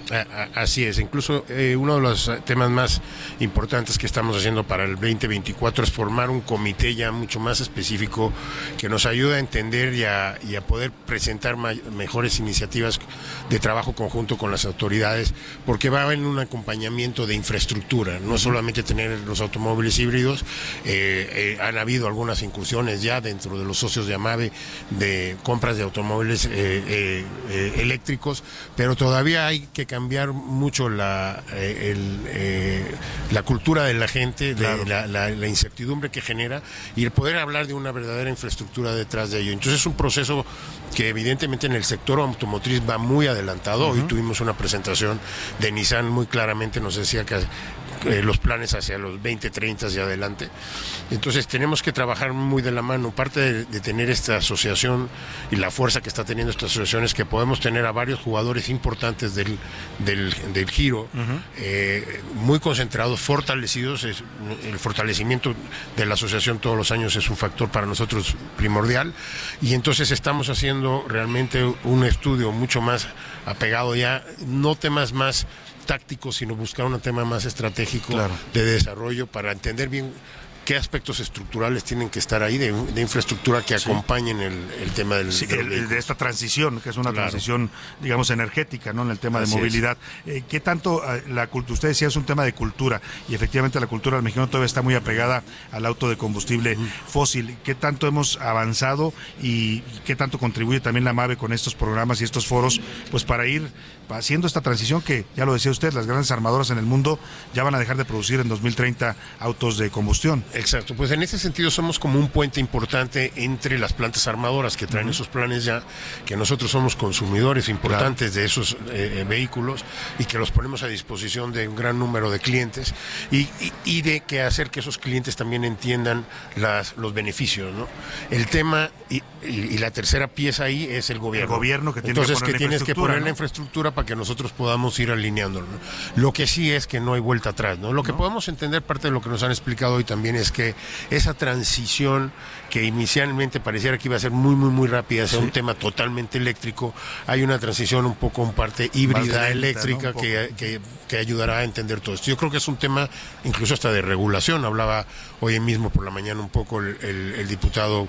Así es, incluso eh, uno de los temas más importantes que estamos haciendo para el 2024 es formar un comité ya mucho más específico que nos ayude a entender y a, poder presentar mejores iniciativas de trabajo conjunto con las autoridades, porque va a haber un acompañamiento de infraestructura no solamente tener los automóviles híbridos, eh, eh, han habido algunas incursiones ya dentro de los socios de Amave de compras de automóviles eh, eléctricos, pero todavía hay que cambiar mucho la, la cultura de la gente, de la, incertidumbre que genera y el poder hablar de una verdadera infraestructura detrás de ello. Entonces es un proceso que evidentemente en el sector automotriz va muy adelantado. Hoy tuvimos una presentación de Nissan muy claramente nos decía que eh, los planes hacia los 20, 30 y adelante. Entonces tenemos que trabajar muy de la mano. Parte de, tener esta asociación y la fuerza que está teniendo esta asociación es que podemos tener a varios jugadores importantes del, del, giro, eh, muy concentrados, fortalecidos. el fortalecimiento de la asociación todos los años es un factor para nosotros primordial. Y entonces estamos haciendo realmente un estudio mucho más apegado ya, no temas más táctico, sino buscar un tema más estratégico de desarrollo para entender bien qué aspectos estructurales tienen que estar ahí de, infraestructura que acompañen el, tema del, de esta transición, que es una transición, digamos, energética, ¿no? En el tema de movilidad. Eh, ¿Qué tanto eh, la cultura, usted decía, es un tema de cultura, y efectivamente la cultura del mexicano todavía está muy apegada al auto de combustible fósil. ¿Qué tanto hemos avanzado y, qué tanto contribuye también la MAVE con estos programas y estos foros, pues para ir haciendo esta transición que, ya lo decía usted, las grandes armadoras en el mundo ya van a dejar de producir en 2030 autos de combustión? Exacto, pues en ese sentido somos como un puente importante entre las plantas armadoras que traen esos planes ya, que nosotros somos consumidores importantes de esos eh, eh, vehículos y que los ponemos a disposición de un gran número de clientes y, y, de que hacer que esos clientes también entiendan las, los beneficios. ¿no? El tema y, y, la tercera pieza ahí es el gobierno. El gobierno que tiene Entonces, que, que tienes que poner la infraestructura para que nosotros podamos ir alineándolo. Lo que sí es que no hay vuelta atrás. ¿no? Lo que podemos entender, parte de lo que nos han explicado hoy también es que esa transición que inicialmente pareciera que iba a ser muy, muy, muy rápida hacia un tema totalmente eléctrico, hay una transición un poco en parte híbrida eléctrica que, que, ayudará a entender todo esto. Yo creo que es un tema incluso hasta de regulación. Hablaba hoy mismo por la mañana un poco el, el diputado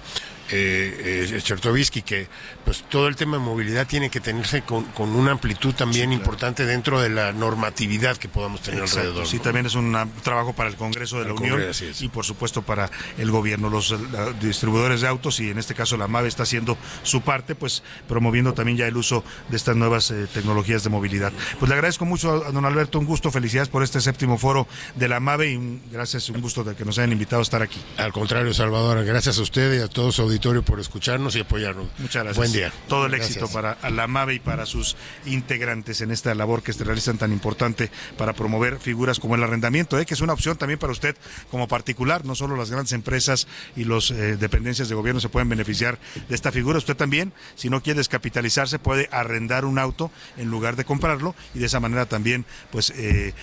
eh, eh que pues todo el tema de movilidad tiene que tenerse con, una amplitud también importante dentro de la normatividad que podamos tener alrededor. Sí, también es un trabajo para el Congreso de la Unión y por supuesto para el gobierno, los distribuidores de autos y en este caso la MAVE está haciendo su parte, pues promoviendo también ya el uso de estas nuevas eh, tecnologías de movilidad. Pues le agradezco mucho a don Alberto, un gusto, felicidades por este séptimo foro de la MAVE y gracias, un gusto de que nos hayan invitado a estar aquí. Al contrario, Salvador, gracias a usted y a todos sus por escucharnos y apoyarnos. Muchas gracias. Buen día. Todo el éxito para la MAVE y para sus integrantes en esta labor que se realizan tan importante para promover figuras como el arrendamiento, ¿eh? que es una opción también para usted como particular. No solo las grandes empresas y las eh, dependencias de gobierno se pueden beneficiar de esta figura. Usted también, si no quiere descapitalizarse, puede arrendar un auto en lugar de comprarlo y de esa manera también pues eh,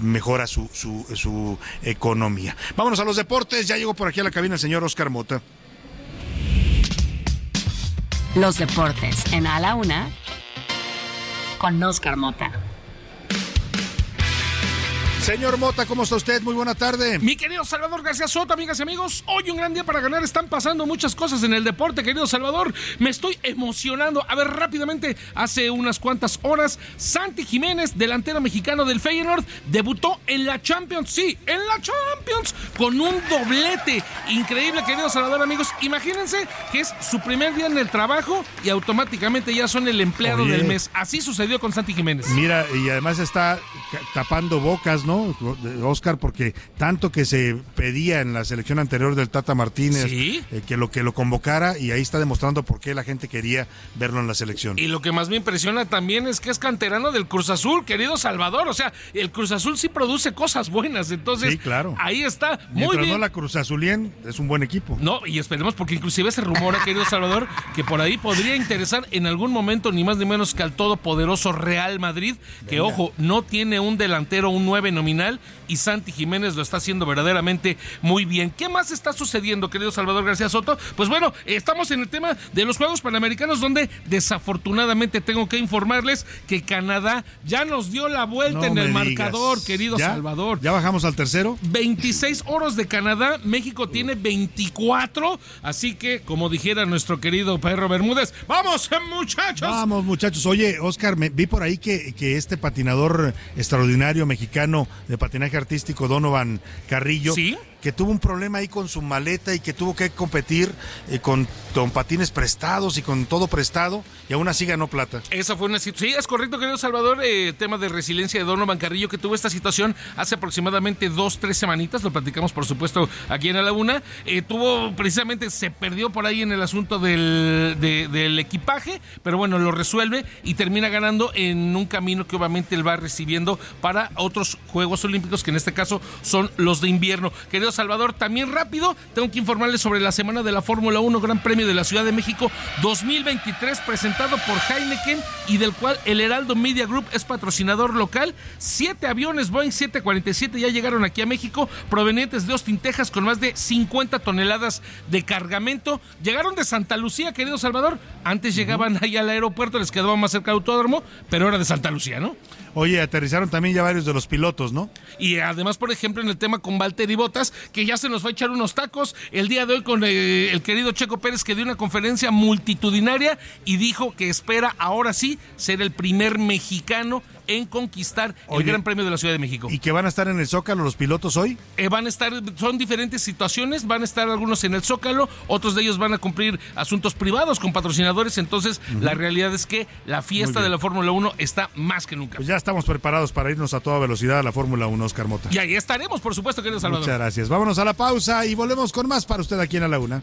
mejora su, su, su economía. Vámonos a los deportes. Ya llegó por aquí a la cabina el señor Oscar Mota. Los deportes en A la Una con Oscar Mota. Señor Mota, ¿cómo está usted? Muy buena tarde. Mi querido Salvador García Soto, amigas y amigos, hoy un gran día para ganar. Están pasando muchas cosas en el deporte, querido Salvador. Me estoy emocionando. A ver, rápidamente, hace unas cuantas horas, Santi Jiménez, delantero mexicano del Feyenoord, debutó en la Champions. Sí, en la Champions, con un doblete. Increíble, querido Salvador, amigos. Imagínense que es su primer día en el trabajo y automáticamente ya son el empleado del mes. Así sucedió con Santi Jiménez. Mira, y además está tapando bocas, ¿no? Oscar, porque tanto que se pedía en la selección anterior del Tata Martínez eh, que lo que lo convocara y ahí está demostrando por qué la gente quería verlo en la selección. Y lo que más me impresiona también es que es canterano del Cruz Azul, querido Salvador. O sea, el Cruz Azul sí produce cosas buenas, entonces claro. ahí está. Muy bien. no la Cruz Azulien es un buen equipo. No, y esperemos porque inclusive se rumora, querido Salvador, que por ahí podría interesar en algún momento ni más ni menos que al todopoderoso Real Madrid, que ojo, no tiene un delantero, un 9 nominal y Santi Jiménez lo está haciendo verdaderamente muy bien. ¿Qué más está sucediendo, querido Salvador García Soto? Pues bueno, estamos en el tema de los Juegos Panamericanos donde desafortunadamente tengo que informarles que Canadá ya nos dio la vuelta en el marcador, querido Salvador. ¿Ya bajamos al tercero? 26 oros de Canadá, México tiene 24, así que como dijera nuestro querido Perro Bermúdez, vamos muchachos. Vamos muchachos. Oye, Oscar, me vi por ahí que, que este patinador extraordinario mexicano de patinaje artístico Donovan Carrillo. ¿Sí? Que tuvo un problema ahí con su maleta y que tuvo que competir eh, con, patines prestados y con todo prestado y aún así ganó plata. Esa fue una situación. Sí, es correcto, querido Salvador. Eh, tema de resiliencia de Donovan Carrillo que tuvo esta situación hace aproximadamente dos, tres semanitas. Lo platicamos, por supuesto, aquí en la Laguna. Eh, tuvo precisamente, se perdió por ahí en el asunto del, del equipaje, pero bueno, lo resuelve y termina ganando en un camino que obviamente él va recibiendo para otros Juegos Olímpicos, que en este caso son los de invierno. Querido Salvador, también rápido, tengo que informarles sobre la semana de la Fórmula 1 Gran Premio de la Ciudad de México 2023 presentado por Heineken y del cual el Heraldo Media Group es patrocinador local. Siete aviones Boeing 747 ya llegaron aquí a México provenientes de Austin, Texas con más de 50 toneladas de cargamento. Llegaron de Santa Lucía, querido Salvador. Antes llegaban ahí al aeropuerto, les quedaba más cerca del autódromo, pero ahora de Santa Lucía, ¿no? Oye, aterrizaron también ya varios de los pilotos, ¿no? Y además, por ejemplo, en el tema con Valtteri Bottas, que ya se nos va a echar unos tacos el día de hoy con eh, el querido Checo Pérez, que dio una conferencia multitudinaria y dijo que espera ahora sí ser el primer mexicano en conquistar el Gran Premio de la Ciudad de México. ¿Y que van a estar en el Zócalo los pilotos hoy? Eh, van a estar, son diferentes situaciones, van a estar algunos en el Zócalo, otros de ellos van a cumplir asuntos privados con patrocinadores, entonces la realidad es que la fiesta de la Fórmula 1 está más que nunca. Pues ya estamos preparados para irnos a toda velocidad a la Fórmula 1, Oscar Mota. Y ahí estaremos, por supuesto, querido Salvador. Muchas gracias. Vámonos a la pausa y volvemos con más para usted aquí en la Laguna.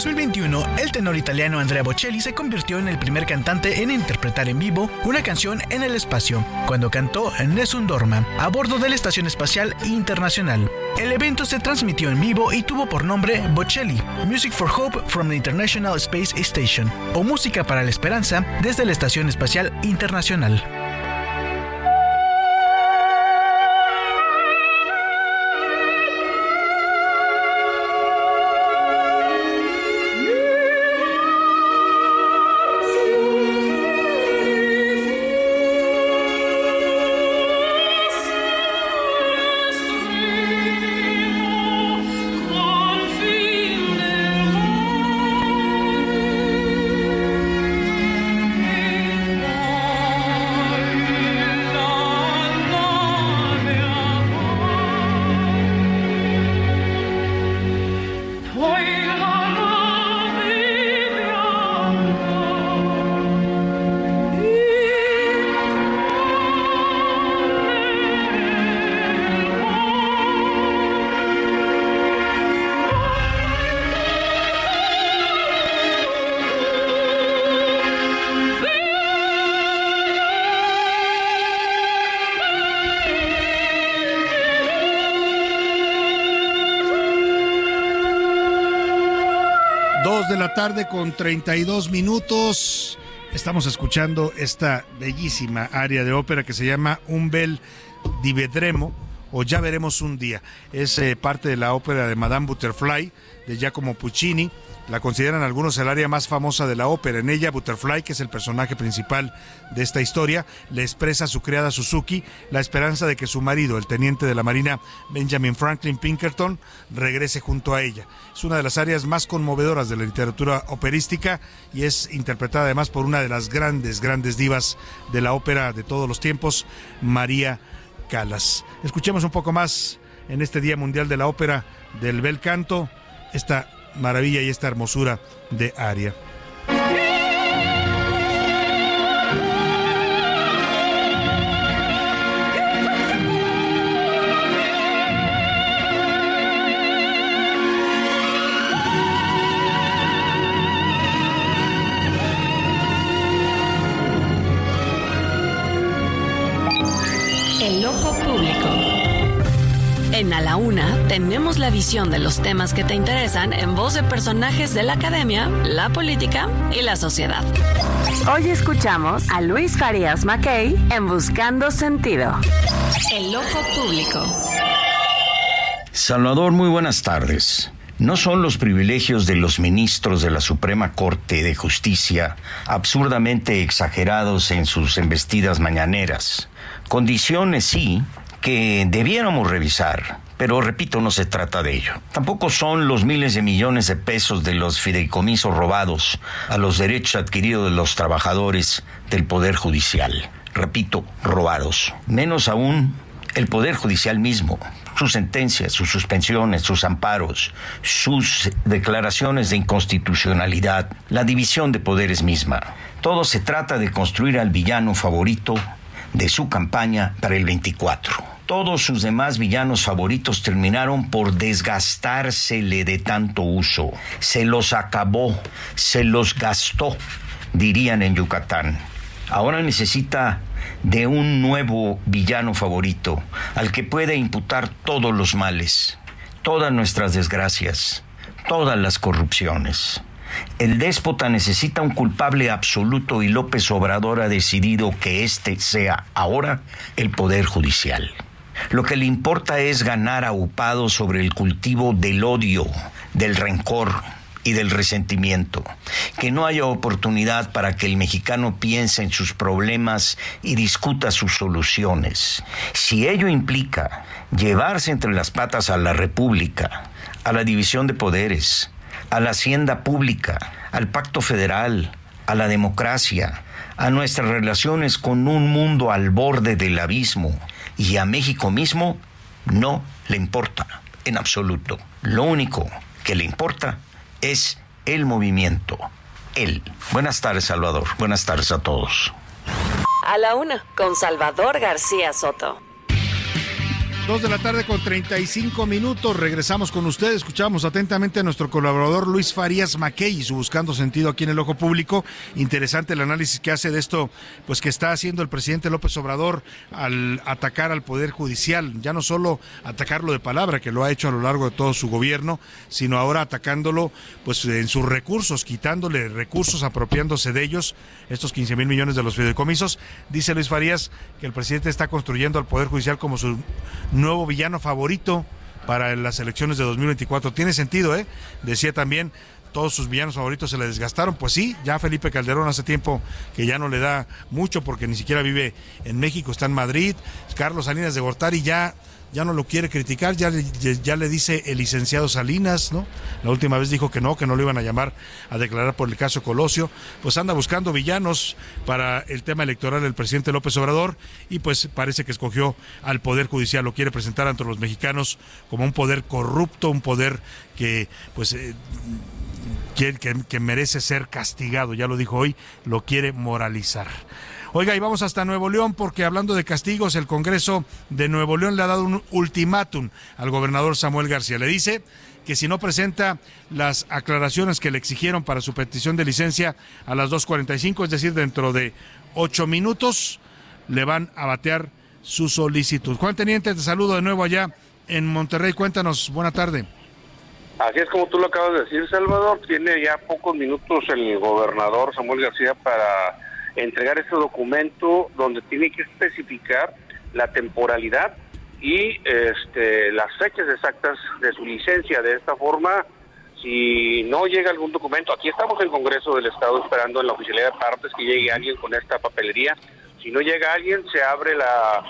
En 2021, el tenor italiano Andrea Bocelli se convirtió en el primer cantante en interpretar en vivo una canción en el espacio, cuando cantó Nessun Dorma a bordo de la Estación Espacial Internacional. El evento se transmitió en vivo y tuvo por nombre Bocelli, Music for Hope from the International Space Station, o Música para la Esperanza desde la Estación Espacial Internacional. Con 32 minutos. Estamos escuchando esta bellísima área de ópera que se llama Un bel di vedremo o Ya veremos un día. Es eh, parte de la ópera de Madame Butterfly de Giacomo Puccini. La consideran algunos el área más famosa de la ópera. En ella, Butterfly, que es el personaje principal de esta historia, le expresa a su criada Suzuki la esperanza de que su marido, el teniente de la Marina Benjamin Franklin Pinkerton, regrese junto a ella. Es una de las áreas más conmovedoras de la literatura operística y es interpretada además por una de las grandes, grandes divas de la ópera de todos los tiempos, María Calas. Escuchemos un poco más en este Día Mundial de la Ópera del Bel Canto, esta maravilla y esta hermosura de Aria. En A la Una tenemos la visión de los temas que te interesan en voz de personajes de la academia, la política y la sociedad. Hoy escuchamos a Luis Farías Mackey en Buscando Sentido. El ojo público. Salvador, muy buenas tardes. No son los privilegios de los ministros de la Suprema Corte de Justicia absurdamente exagerados en sus embestidas mañaneras. Condiciones sí que debiéramos revisar, pero repito, no se trata de ello. Tampoco son los miles de millones de pesos de los fideicomisos robados a los derechos adquiridos de los trabajadores del Poder Judicial. Repito, robados. Menos aún el Poder Judicial mismo, sus sentencias, sus suspensiones, sus amparos, sus declaraciones de inconstitucionalidad, la división de poderes misma. Todo se trata de construir al villano favorito de su campaña para el 24. Todos sus demás villanos favoritos terminaron por desgastársele de tanto uso. Se los acabó, se los gastó, dirían en Yucatán. Ahora necesita de un nuevo villano favorito, al que pueda imputar todos los males, todas nuestras desgracias, todas las corrupciones. El déspota necesita un culpable absoluto y López Obrador ha decidido que este sea ahora el Poder Judicial. Lo que le importa es ganar aupado sobre el cultivo del odio, del rencor y del resentimiento. Que no haya oportunidad para que el mexicano piense en sus problemas y discuta sus soluciones. Si ello implica llevarse entre las patas a la República, a la división de poderes, a la hacienda pública, al pacto federal, a la democracia, a nuestras relaciones con un mundo al borde del abismo y a México mismo, no le importa en absoluto. Lo único que le importa es el movimiento, él. Buenas tardes, Salvador. Buenas tardes a todos. A la una, con Salvador García Soto. Dos de la tarde con 35 minutos. Regresamos con ustedes. Escuchamos atentamente a nuestro colaborador Luis Farías Mackey y su Buscando Sentido aquí en el Ojo Público. Interesante el análisis que hace de esto, pues que está haciendo el presidente López Obrador al atacar al Poder Judicial. Ya no solo atacarlo de palabra, que lo ha hecho a lo largo de todo su gobierno, sino ahora atacándolo pues en sus recursos, quitándole recursos, apropiándose de ellos, estos 15 mil millones de los fideicomisos. Dice Luis Farías que el presidente está construyendo al Poder Judicial como su nuevo villano favorito para las elecciones de 2024. Tiene sentido, ¿eh? Decía también, todos sus villanos favoritos se le desgastaron. Pues sí, ya Felipe Calderón hace tiempo que ya no le da mucho porque ni siquiera vive en México, está en Madrid. Carlos Salinas de Gortari ya ya no lo quiere criticar, ya, le- ya le dice el licenciado Salinas, ¿no? La última vez dijo que no, que no lo iban a llamar a declarar por el caso Colosio. Pues anda buscando villanos para el tema electoral del presidente López Obrador y pues parece que escogió al Poder Judicial, lo quiere presentar ante los mexicanos como un poder corrupto, un poder que pues eh, que, que- que merece ser castigado, ya lo dijo hoy, lo quiere moralizar. Oiga, y vamos hasta Nuevo León porque hablando de castigos, el Congreso de Nuevo León le ha dado un ultimátum al gobernador Samuel García. Le dice que si no presenta las aclaraciones que le exigieron para su petición de licencia a las 2.45, es decir, dentro de ocho minutos, le van a batear su solicitud. Juan Teniente, te saludo de nuevo allá en Monterrey. Cuéntanos, buena tarde. Así es como tú lo acabas de decir, Salvador. Tiene ya pocos minutos el gobernador Samuel García para entregar este documento donde tiene que especificar la temporalidad y este, las fechas exactas de su licencia. De esta forma, si no llega algún documento, aquí estamos en el Congreso del Estado esperando en la oficialidad de partes que llegue alguien con esta papelería. Si no llega alguien, se abre la,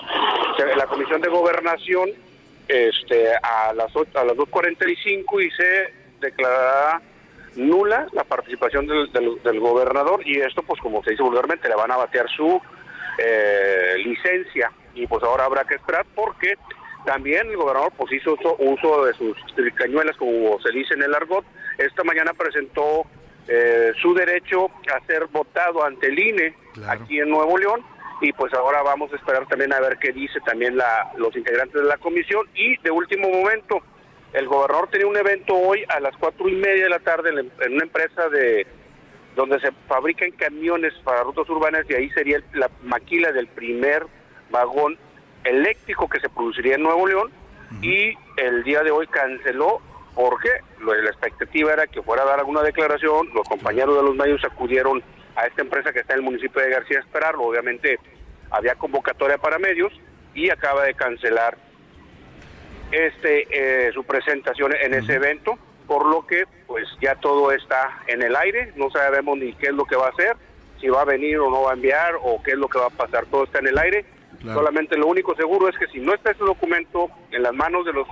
la comisión de gobernación este, a las a las 2.45 y se declarará nula la participación del, del, gobernador y esto pues como se dice vulgarmente le van a batear su eh, licencia. Y pues ahora habrá que esperar porque también el gobernador pues hizo uso, de sus cañuelas como se dice en el argot. Esta mañana presentó eh, su derecho a ser votado ante el INE aquí en Nuevo León. Y pues ahora vamos a esperar también a ver qué dice también la, los integrantes de la comisión. Y de último momento el gobernador tenía un evento hoy a las cuatro y media de la tarde en, una empresa de donde se fabrican camiones para rutas urbanas y ahí sería la maquila del primer vagón eléctrico que se produciría en Nuevo León. Y el día de hoy canceló porque la expectativa era que fuera a dar alguna declaración, los compañeros de los medios acudieron a esta empresa que está en el municipio de García a esperarlo, obviamente había convocatoria para medios y acaba de cancelar este eh, su presentación en ese evento, por lo que pues ya todo está en el aire, no sabemos ni qué es lo que va a hacer, si va a venir o no va a enviar o qué es lo que va a pasar, todo está en el aire. Solamente lo único seguro es que si no está ese documento en las manos de los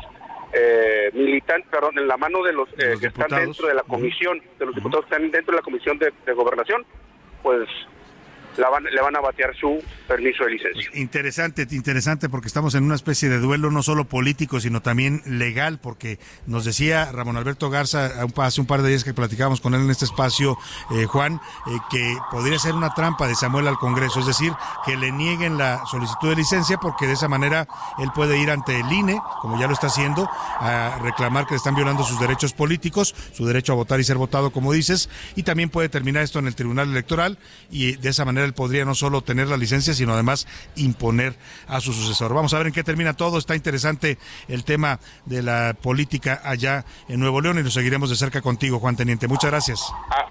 eh, militantes, perdón, en la mano de los, eh, que están dentro de la comisión, de los diputados que están dentro de la comisión de gobernación, pues le van a batear su permiso de licencia. Interesante, interesante, porque estamos en una especie de duelo no solo político, sino también legal, porque nos decía Ramón Alberto Garza hace un par de días que platicábamos con él en este espacio, eh, Juan, eh, que podría ser una trampa de Samuel al Congreso, es decir, que le nieguen la solicitud de licencia, porque de esa manera él puede ir ante el INE, como ya lo está haciendo, a reclamar que le están violando sus derechos políticos, su derecho a votar y ser votado, como dices, y también puede terminar esto en el Tribunal Electoral, y de esa manera podría no solo tener la licencia, sino además imponer a su sucesor. Vamos a ver en qué termina todo. Está interesante el tema de la política allá en Nuevo León y lo seguiremos de cerca contigo, Juan Teniente. Muchas gracias. Ah,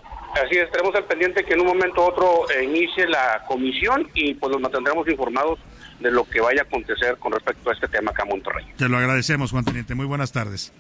así es, estaremos al pendiente que en un momento u otro eh, inicie la comisión y pues nos mantendremos informados de lo que vaya a acontecer con respecto a este tema acá en Monterrey. Te lo agradecemos, Juan Teniente. Muy buenas tardes.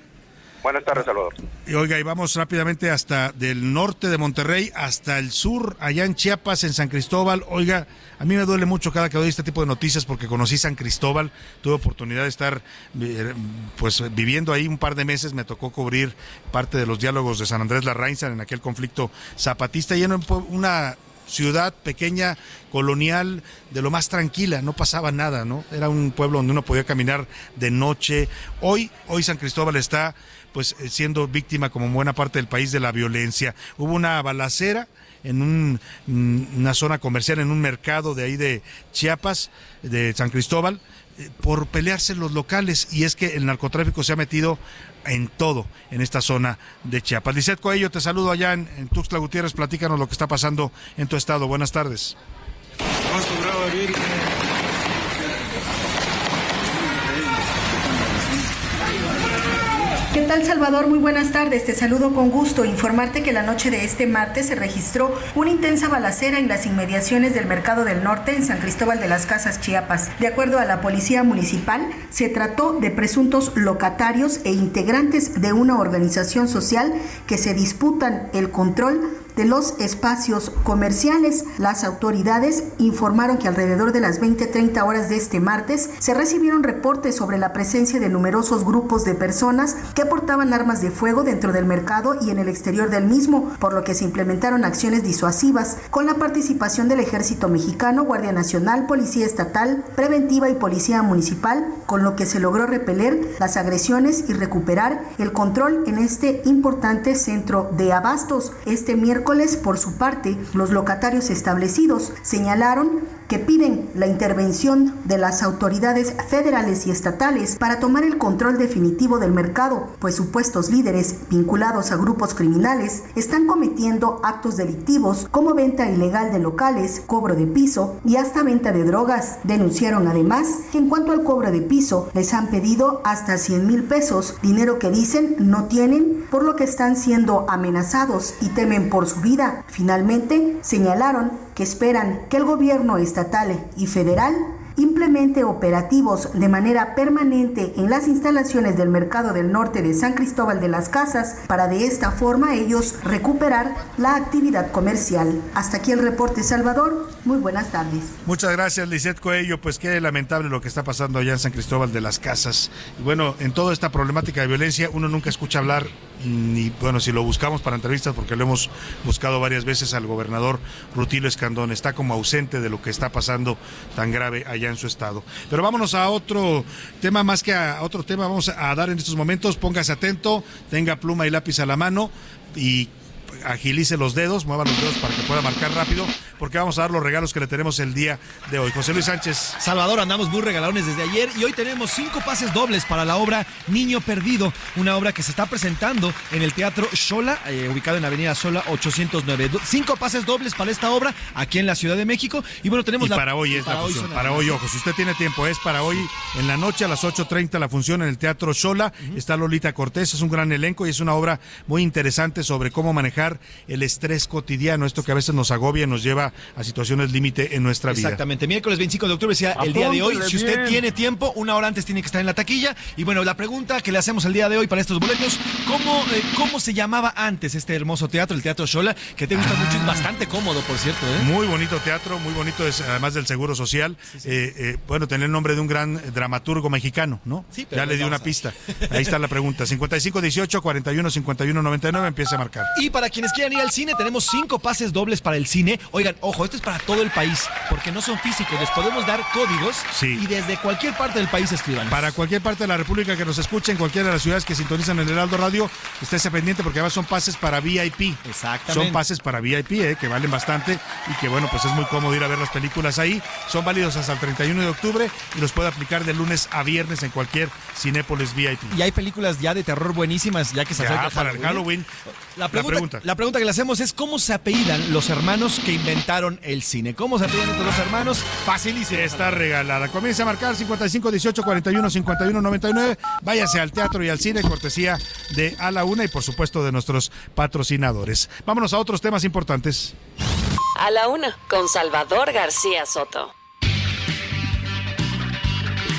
Buenas tardes, Salvador. Y oiga, y vamos rápidamente hasta del norte de Monterrey hasta el sur, allá en Chiapas, en San Cristóbal. Oiga, a mí me duele mucho cada que doy este tipo de noticias porque conocí San Cristóbal, tuve oportunidad de estar eh, pues viviendo ahí un par de meses, me tocó cubrir parte de los diálogos de San Andrés Larrainza en aquel conflicto zapatista y en una ciudad pequeña, colonial, de lo más tranquila, no pasaba nada, ¿no? Era un pueblo donde uno podía caminar de noche. Hoy, hoy San Cristóbal está pues eh, siendo víctima como buena parte del país de la violencia. Hubo una balacera en mm, una zona comercial, en un mercado de ahí de Chiapas, de San Cristóbal, eh, por pelearse los locales. Y es que el narcotráfico se ha metido en todo en esta zona de Chiapas. Lizeth Coello, te saludo allá en, Tuxtla Gutiérrez. Platícanos lo que está pasando en tu estado. Buenas tardes. Salvador? Muy buenas tardes. Te saludo con gusto. Informarte que la noche de este martes se registró una intensa balacera en las inmediaciones del Mercado del Norte en San Cristóbal de las Casas, Chiapas. De acuerdo a la Policía Municipal, se trató de presuntos locatarios e integrantes de una organización social que se disputan el control de los espacios comerciales. Las autoridades informaron que alrededor de las 20-30 horas de este martes se recibieron reportes sobre la presencia de numerosos grupos de personas que portaban armas de fuego dentro del mercado y en el exterior del mismo, por lo que se implementaron acciones disuasivas con la participación del Ejército Mexicano, Guardia Nacional, Policía Estatal, Preventiva y Policía Municipal, con lo que se logró repeler las agresiones y recuperar el control en este importante centro de abastos. Este miércoles por su parte, los locatarios establecidos señalaron que piden la intervención de las autoridades federales y estatales para tomar el control definitivo del mercado, pues supuestos líderes vinculados a grupos criminales están cometiendo actos delictivos como venta ilegal de locales, cobro de piso y hasta venta de drogas. Denunciaron además que en cuanto al cobro de piso les han pedido hasta 100 mil pesos, dinero que dicen no tienen, por lo que están siendo amenazados y temen por su vida. Finalmente, señalaron que esperan que el gobierno estatal y federal implemente operativos de manera permanente en las instalaciones del mercado del norte de San Cristóbal de las Casas para de esta forma ellos recuperar la actividad comercial. Hasta aquí el reporte Salvador. Muy buenas tardes. Muchas gracias, Lisette Coello. Pues qué lamentable lo que está pasando allá en San Cristóbal de las Casas. Y bueno, en toda esta problemática de violencia, uno nunca escucha hablar, ni bueno, si lo buscamos para entrevistas, porque lo hemos buscado varias veces al gobernador Rutilio Escandón, está como ausente de lo que está pasando tan grave allá en su estado. Pero vámonos a otro tema, más que a otro tema, vamos a dar en estos momentos. Póngase atento, tenga pluma y lápiz a la mano y agilice los dedos, mueva los dedos para que pueda marcar rápido, porque vamos a dar los regalos que le tenemos el día de hoy. José Luis Sánchez. Salvador, andamos muy regalones desde ayer y hoy tenemos cinco pases dobles para la obra Niño Perdido, una obra que se está presentando en el Teatro Xola, eh, ubicado en la Avenida Sola 809. Cinco pases dobles para esta obra aquí en la Ciudad de México. Y bueno, tenemos y para hoy es la función. para hoy, ojo, si usted tiene tiempo, es para hoy en la noche a las 8.30 la función en el Teatro Xola. Está Lolita Cortés, es un gran elenco y es una obra muy interesante sobre cómo manejar el estrés cotidiano, esto que a veces nos agobia y nos lleva a situaciones límite en nuestra vida. Exactamente, miércoles 25 de octubre sea el día de hoy. Si usted tiene tiempo, una hora antes tiene que estar en la taquilla. Y bueno, la pregunta que le hacemos el día de hoy para estos boletos, ¿cómo, eh, cómo se llamaba antes este hermoso teatro, el Teatro Shola, que te gusta mucho, es bastante cómodo, por cierto. ¿eh? Muy bonito teatro, muy bonito, es, además del Seguro Social. Eh, bueno, tener el nombre de un gran dramaturgo mexicano, ¿no? Sí, ya le di una pista. Ahí está la pregunta. 55 18 41 51 99 empieza a marcar. Y para quienes quieran ir al cine, tenemos cinco pases dobles para el cine. Oigan, ojo, esto es para todo el país, porque no son físicos, les podemos dar códigos y desde cualquier parte del país escriban. Para cualquier parte de la República que nos escuchen, cualquiera de las ciudades que sintonizan el Heraldo Radio, estése pendiente porque además son pases para VIP. Exactamente. Son pases para VIP, eh, que valen bastante y que bueno, pues es muy cómodo ir a ver las películas ahí. Son válidos hasta el 31 de octubre y los puede aplicar de lunes a viernes en cualquier Cinépolis VIP. Y hay películas ya de terror buenísimas, ya que se acerca para el Halloween. La pregunta, la pregunta que le hacemos es cómo se apellidan los hermanos que inventaron el cine. ¿Cómo se apellidan estos dos hermanos? Facilísimo. Está regalada. Comienza a marcar 55 18 41 51 99. Váyase al teatro y al cine, cortesía de A la Una y por supuesto de nuestros patrocinadores. Vámonos a otros temas importantes. A la Una, con Salvador García Soto.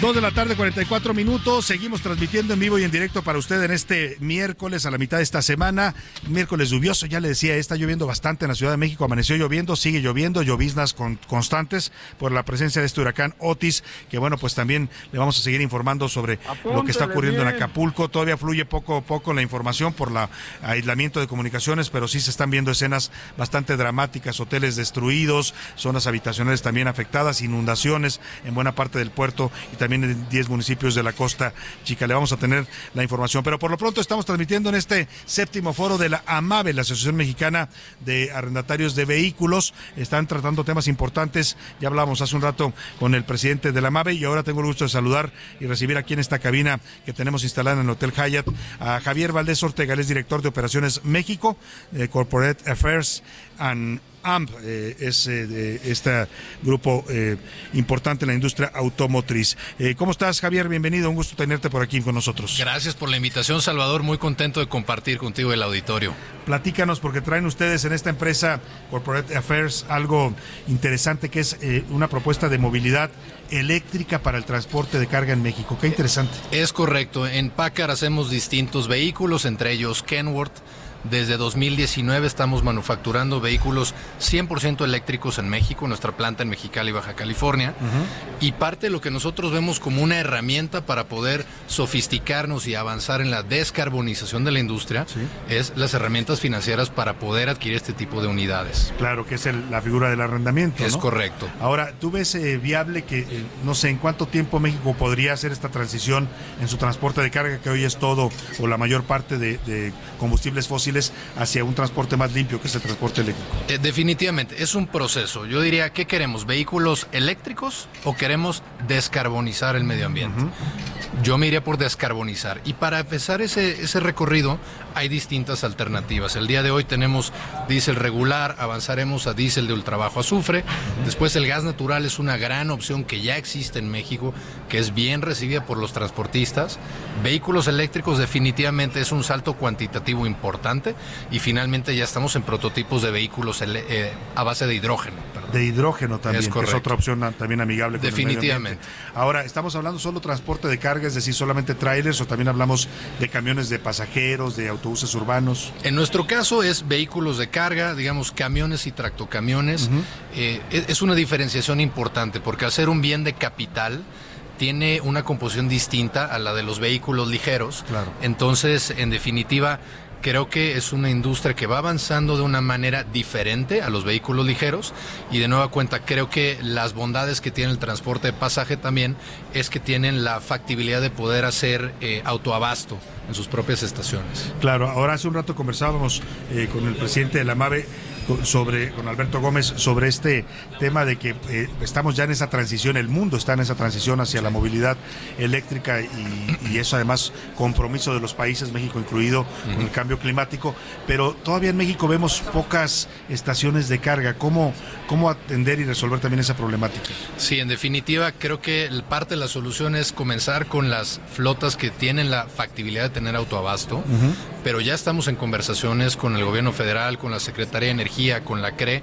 Dos de la tarde, 44 minutos. Seguimos transmitiendo en vivo y en directo para usted en este miércoles a la mitad de esta semana. Miércoles lluvioso, ya le decía, está lloviendo bastante en la Ciudad de México. Amaneció lloviendo, sigue lloviendo, lloviznas con, constantes por la presencia de este huracán Otis, que bueno, pues también le vamos a seguir informando sobre lo que está ocurriendo en Acapulco. Todavía fluye poco a poco la información por el aislamiento de comunicaciones, pero sí se están viendo escenas bastante dramáticas, hoteles destruidos, zonas habitacionales también afectadas, inundaciones en buena parte del puerto y también también en 10 municipios de la costa chica. Le vamos a tener la información. Pero por lo pronto estamos transmitiendo en este séptimo foro de la AMAVE, la Asociación Mexicana de Arrendatarios de Vehículos. Están tratando temas importantes. Ya hablábamos hace un rato con el presidente de la AMAVE y ahora tengo el gusto de saludar y recibir aquí en esta cabina que tenemos instalada en el Hotel Hyatt a Javier Valdés Ortega, es director de Operaciones México, de Corporate Affairs and AMP eh, es eh, este grupo eh, importante en la industria automotriz. ¿Cómo estás, Javier? Bienvenido, un gusto tenerte por aquí con nosotros. Gracias por la invitación, Salvador. Muy contento de compartir contigo el auditorio. Platícanos, porque traen ustedes en esta empresa Corporate Affairs algo interesante que es una propuesta de movilidad eléctrica para el transporte de carga en México. Qué interesante. Es correcto. En Packard hacemos distintos vehículos, entre ellos Kenworth desde 2019 estamos manufacturando vehículos 100% eléctricos en México, nuestra planta en Mexicali, Baja California. Y parte de lo que nosotros vemos como una herramienta para poder sofisticarnos y avanzar en la descarbonización de la industria es las herramientas financieras para poder adquirir este tipo de unidades. Claro, que es la figura del arrendamiento. Es correcto. Ahora, ¿tú ves eh, viable que, eh, no sé, en cuánto tiempo México podría hacer esta transición en su transporte de carga, que hoy es todo o la mayor parte de combustibles fósiles? Hacia un transporte más limpio que es el transporte eléctrico. Eh, definitivamente, es un proceso. Yo diría, ¿qué queremos? ¿Vehículos eléctricos o queremos descarbonizar el medio ambiente? Yo me iría por descarbonizar. Y para empezar ese, ese recorrido hay distintas alternativas. El día de hoy tenemos diésel regular, avanzaremos a diésel de ultrabajo azufre. Después el gas natural es una gran opción que ya existe en México, que es bien recibida por los transportistas. Vehículos eléctricos definitivamente es un salto cuantitativo importante. Y finalmente ya estamos en prototipos de vehículos eh, a base de hidrógeno. perdón. De hidrógeno también, Es que es correcto. otra opción también amigable con el medio. Definitivamente. Ahora, ¿estamos hablando solo transporte de carga, es decir, solamente trailers o también hablamos de camiones de pasajeros, de autobuses urbanos? En nuestro caso es vehículos de carga, digamos camiones y tractocamiones. Eh, es es una diferenciación importante porque al ser un bien de capital tiene una composición distinta a la de los vehículos ligeros. Claro. Entonces, en definitiva, creo que es una industria que va avanzando de una manera diferente a los vehículos ligeros y de nueva cuenta creo que las bondades que tiene el transporte de pasaje también es que tienen la factibilidad de poder hacer eh, autoabasto en sus propias estaciones. Claro, ahora hace un rato conversábamos eh, con el presidente de la MAVE sobre con Alberto Gómez sobre este tema de que eh, estamos ya en esa transición, el mundo está en esa transición hacia la movilidad eléctrica y, y eso además compromiso de los países, México incluido, con el cambio climático, pero todavía en México vemos pocas estaciones de carga. ¿Cómo, cómo atender y resolver también esa problemática? Sí, en definitiva, creo que parte de la solución es comenzar con las flotas que tienen la factibilidad de tener autoabasto, pero ya estamos en conversaciones con el gobierno federal, con la Secretaría de Energía, con la CRE,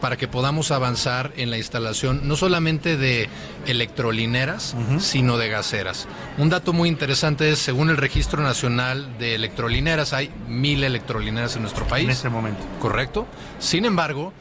para que podamos avanzar en la instalación no solamente de electrolineras, sino de gaseras. Un dato muy interesante es, según el Registro Nacional de Electrolineras, hay mil electrolineras en nuestro país. En este momento. Correcto. Sin embargo,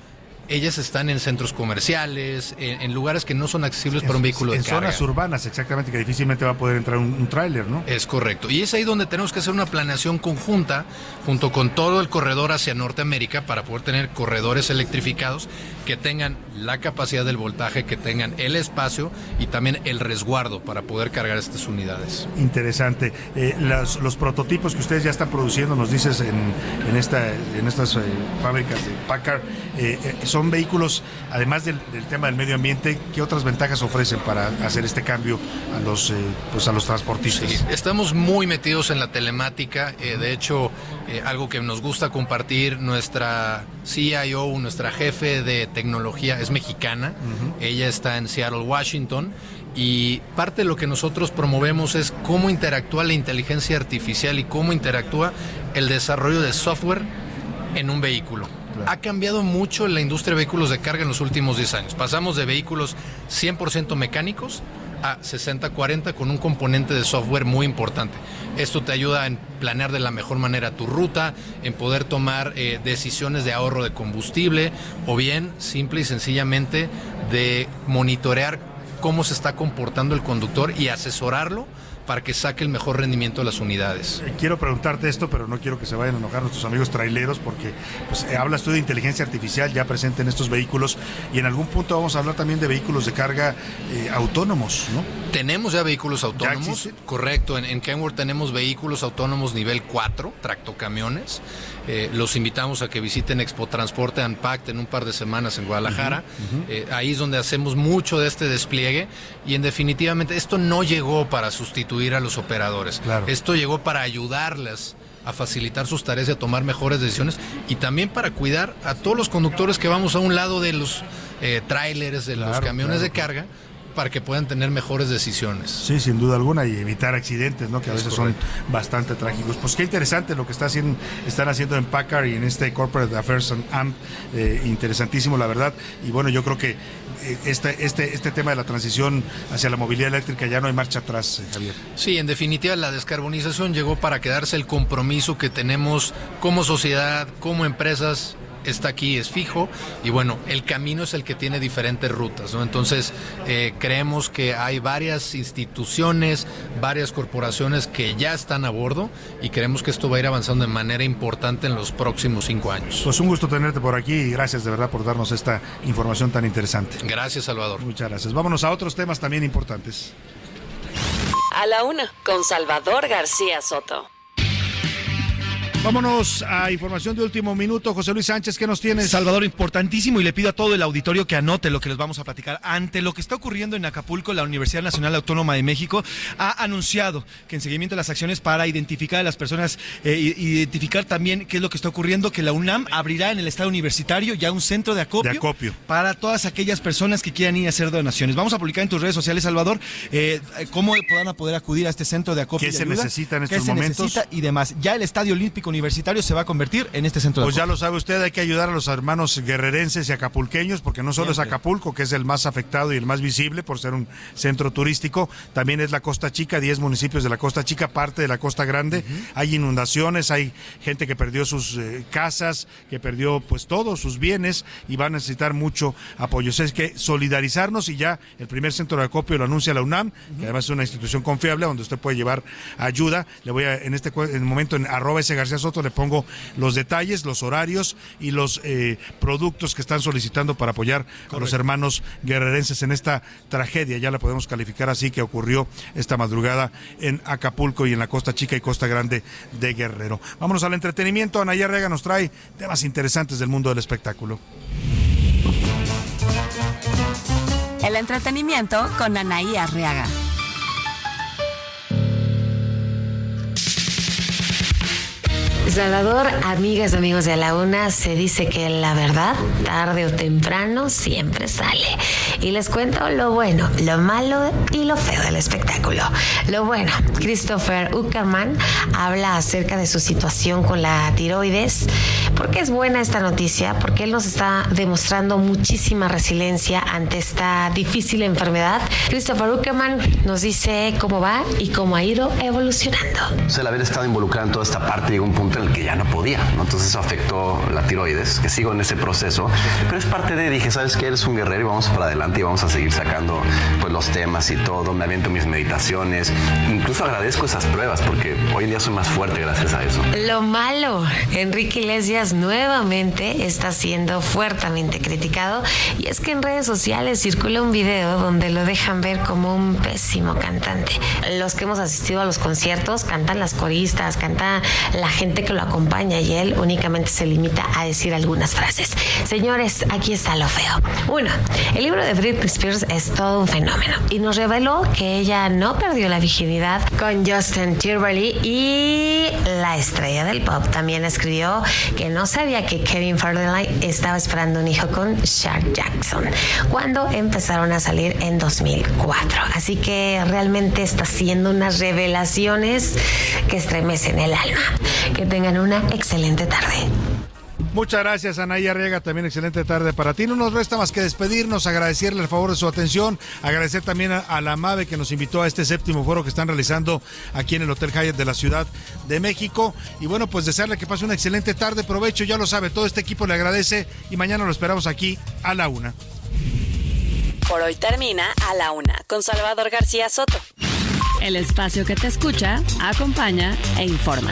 ellas están en centros comerciales, en, en lugares que no son accesibles para un vehículo en de carga. zonas urbanas, exactamente, que difícilmente va a poder entrar un, un tráiler, ¿no? Es correcto. Y es ahí donde tenemos que hacer una planeación conjunta junto con todo el corredor hacia Norteamérica para poder tener corredores electrificados que tengan la capacidad del voltaje, que tengan el espacio y también el resguardo para poder cargar estas unidades. Interesante. Eh, los prototipos que ustedes ya están produciendo, nos dices en, en, esta, en estas eh, fábricas de Packard, eh, son vehículos, además del, del tema del medio ambiente, ¿qué otras ventajas ofrecen para hacer este cambio a los, pues a los transportistas? Sí, estamos muy metidos en la telemática. de hecho, algo que nos gusta compartir, nuestra CIO, nuestra jefe de tecnología, es mexicana. Ella está en Seattle, Washington. Y parte de lo que nosotros promovemos es cómo interactúa la inteligencia artificial y cómo interactúa el desarrollo de software en un vehículo. Ha cambiado mucho la industria de vehículos de carga en los últimos 10 años. Pasamos de vehículos 100% mecánicos a 60-40 con un componente de software muy importante. Esto te ayuda en planear de la mejor manera tu ruta, en poder tomar eh, decisiones de ahorro de combustible o bien simple y sencillamente de monitorear cómo se está comportando el conductor y asesorarlo para que saque el mejor rendimiento de las unidades. Eh, Quiero preguntarte esto, pero no quiero que se vayan a enojar nuestros amigos traileros, porque pues, eh, hablas tú de inteligencia artificial ya presente en estos vehículos y en algún punto vamos a hablar también de vehículos de carga eh, autónomos, ¿no? Tenemos ya vehículos autónomos, existen? correcto. En, en Kenworth tenemos vehículos autónomos nivel 4, tractocamiones. Eh, los invitamos a que visiten Expo Transporte Unpacked en un par de semanas en Guadalajara. Eh, ahí es donde hacemos mucho de este despliegue y en definitivamente esto no llegó para sustituir a los operadores. Esto llegó para ayudarles a facilitar sus tareas y a tomar mejores decisiones y también para cuidar a todos los conductores que vamos a un lado de los eh, trailers, de los camiones claro, de carga para que puedan tener mejores decisiones. Sí, sin duda alguna, y evitar accidentes, ¿no? Que a Es veces correcto. son bastante trágicos. Pues qué interesante lo que está haciendo, están haciendo en Packard y en este Corporate Affairs and AMP, eh, interesantísimo, la verdad. Y bueno, yo creo que eh, este, este, este tema de la transición hacia la movilidad eléctrica ya no hay marcha atrás, eh, Javier. Sí, en definitiva la descarbonización llegó para quedarse el compromiso que tenemos como sociedad, como empresas, está aquí, es fijo, y bueno, el camino es el que tiene diferentes rutas, ¿no? Entonces, eh, creemos que hay varias instituciones, varias corporaciones que ya están a bordo y creemos que esto va a ir avanzando de manera importante en los próximos cinco años. Pues un gusto tenerte por aquí y gracias de verdad por darnos esta información tan interesante. Gracias, Salvador. Muchas gracias. Vámonos a otros temas también importantes. A la una, con Salvador García Soto. Vámonos a información de último minuto. José Luis Sánchez, ¿qué nos tienes? Salvador, importantísimo y le pido a todo el auditorio que anote lo que les vamos a platicar. Ante lo que está ocurriendo en Acapulco, la Universidad Nacional Autónoma de México ha anunciado que en seguimiento a las acciones para identificar a las personas, eh, identificar también qué es lo que está ocurriendo, que la UNAM abrirá en el estado universitario ya un centro de acopio, De acopio. para todas aquellas personas que quieran ir a hacer donaciones. Vamos a publicar en tus redes sociales, Salvador, eh, cómo podrán poder acudir a este centro de acopio. ¿Qué y se ayuda, necesita en qué estos se momentos? necesita y demás. Ya el Estadio Olímpico Universitario se va a convertir en este centro de Pues ya lo sabe usted, hay que ayudar a los hermanos guerrerenses y acapulqueños, porque no solo es. Acapulco, que es el más afectado y el más visible por ser un centro turístico, también es la Costa Chica, 10 municipios de la Costa Chica, parte de la Costa Grande. Hay inundaciones, hay gente que perdió sus eh, casas, que perdió pues todos sus bienes y va a necesitar mucho apoyo. O sea, es que solidarizarnos y ya el primer centro de acopio lo anuncia la UNAM, que además es una institución confiable donde usted puede llevar ayuda. Le voy a, en este cu- en el momento en arroba ese García Soto le pongo los detalles, los horarios y los eh, productos que están solicitando para apoyar a los hermanos guerrerenses en esta tragedia. Ya la podemos calificar así que ocurrió esta madrugada en Acapulco y en la Costa Chica y Costa Grande de Guerrero. Vámonos al entretenimiento. Anaya Rega nos trae temas interesantes del mundo del espectáculo. El entretenimiento con Anaí Arriaga. Salvador, amigas, amigos de la UNA, se dice que la verdad, tarde o temprano, siempre sale. Y les cuento lo bueno, lo malo y lo feo del espectáculo. Lo bueno, Christopher Uckerman habla acerca de su situación con la tiroides. ¿Por qué es buena esta noticia? Porque él nos está demostrando muchísima resiliencia ante esta difícil enfermedad. Christopher Uckerman nos dice cómo va y cómo ha ido evolucionando. O sea, el haber estado involucrado en toda esta parte llegó a un punto en el que ya no podía, ¿no? Entonces eso afectó la tiroides, que sigo en ese proceso, pero es parte de, dije, ¿sabes qué? Eres un guerrero y vamos para adelante y vamos a seguir sacando pues los temas y todo, me aviento mis meditaciones, incluso agradezco esas pruebas porque hoy en día soy más fuerte gracias a eso. Lo malo, Enrique Iglesias nuevamente está siendo fuertemente criticado y es que en redes sociales circula un video donde lo dejan ver como un pésimo cantante. Los que hemos asistido a los conciertos cantan las coristas, canta la gente que lo acompaña y él únicamente se limita a decir algunas frases. Señores, aquí está lo feo. Uno, el libro de Britney Spears es todo un fenómeno y nos reveló que ella no perdió la virginidad con Justin Timberlake y la estrella del pop también escribió que no sabía que Kevin Federline estaba esperando un hijo con Shaq Jackson cuando empezaron a salir en 2004. Así que realmente está haciendo unas revelaciones que estremecen el alma. Que tengan una excelente tarde. Muchas gracias, Anaya Arriaga. También excelente tarde para ti. No nos resta más que despedirnos, agradecerle el favor de su atención, agradecer también a, a la MAVE que nos invitó a este séptimo foro que están realizando aquí en el Hotel Hyatt de la Ciudad de México. Y bueno, pues desearle que pase una excelente tarde. Provecho, ya lo sabe, todo este equipo le agradece y mañana lo esperamos aquí a la una. Por hoy termina A la Una con Salvador García Soto. El espacio que te escucha, acompaña e informa.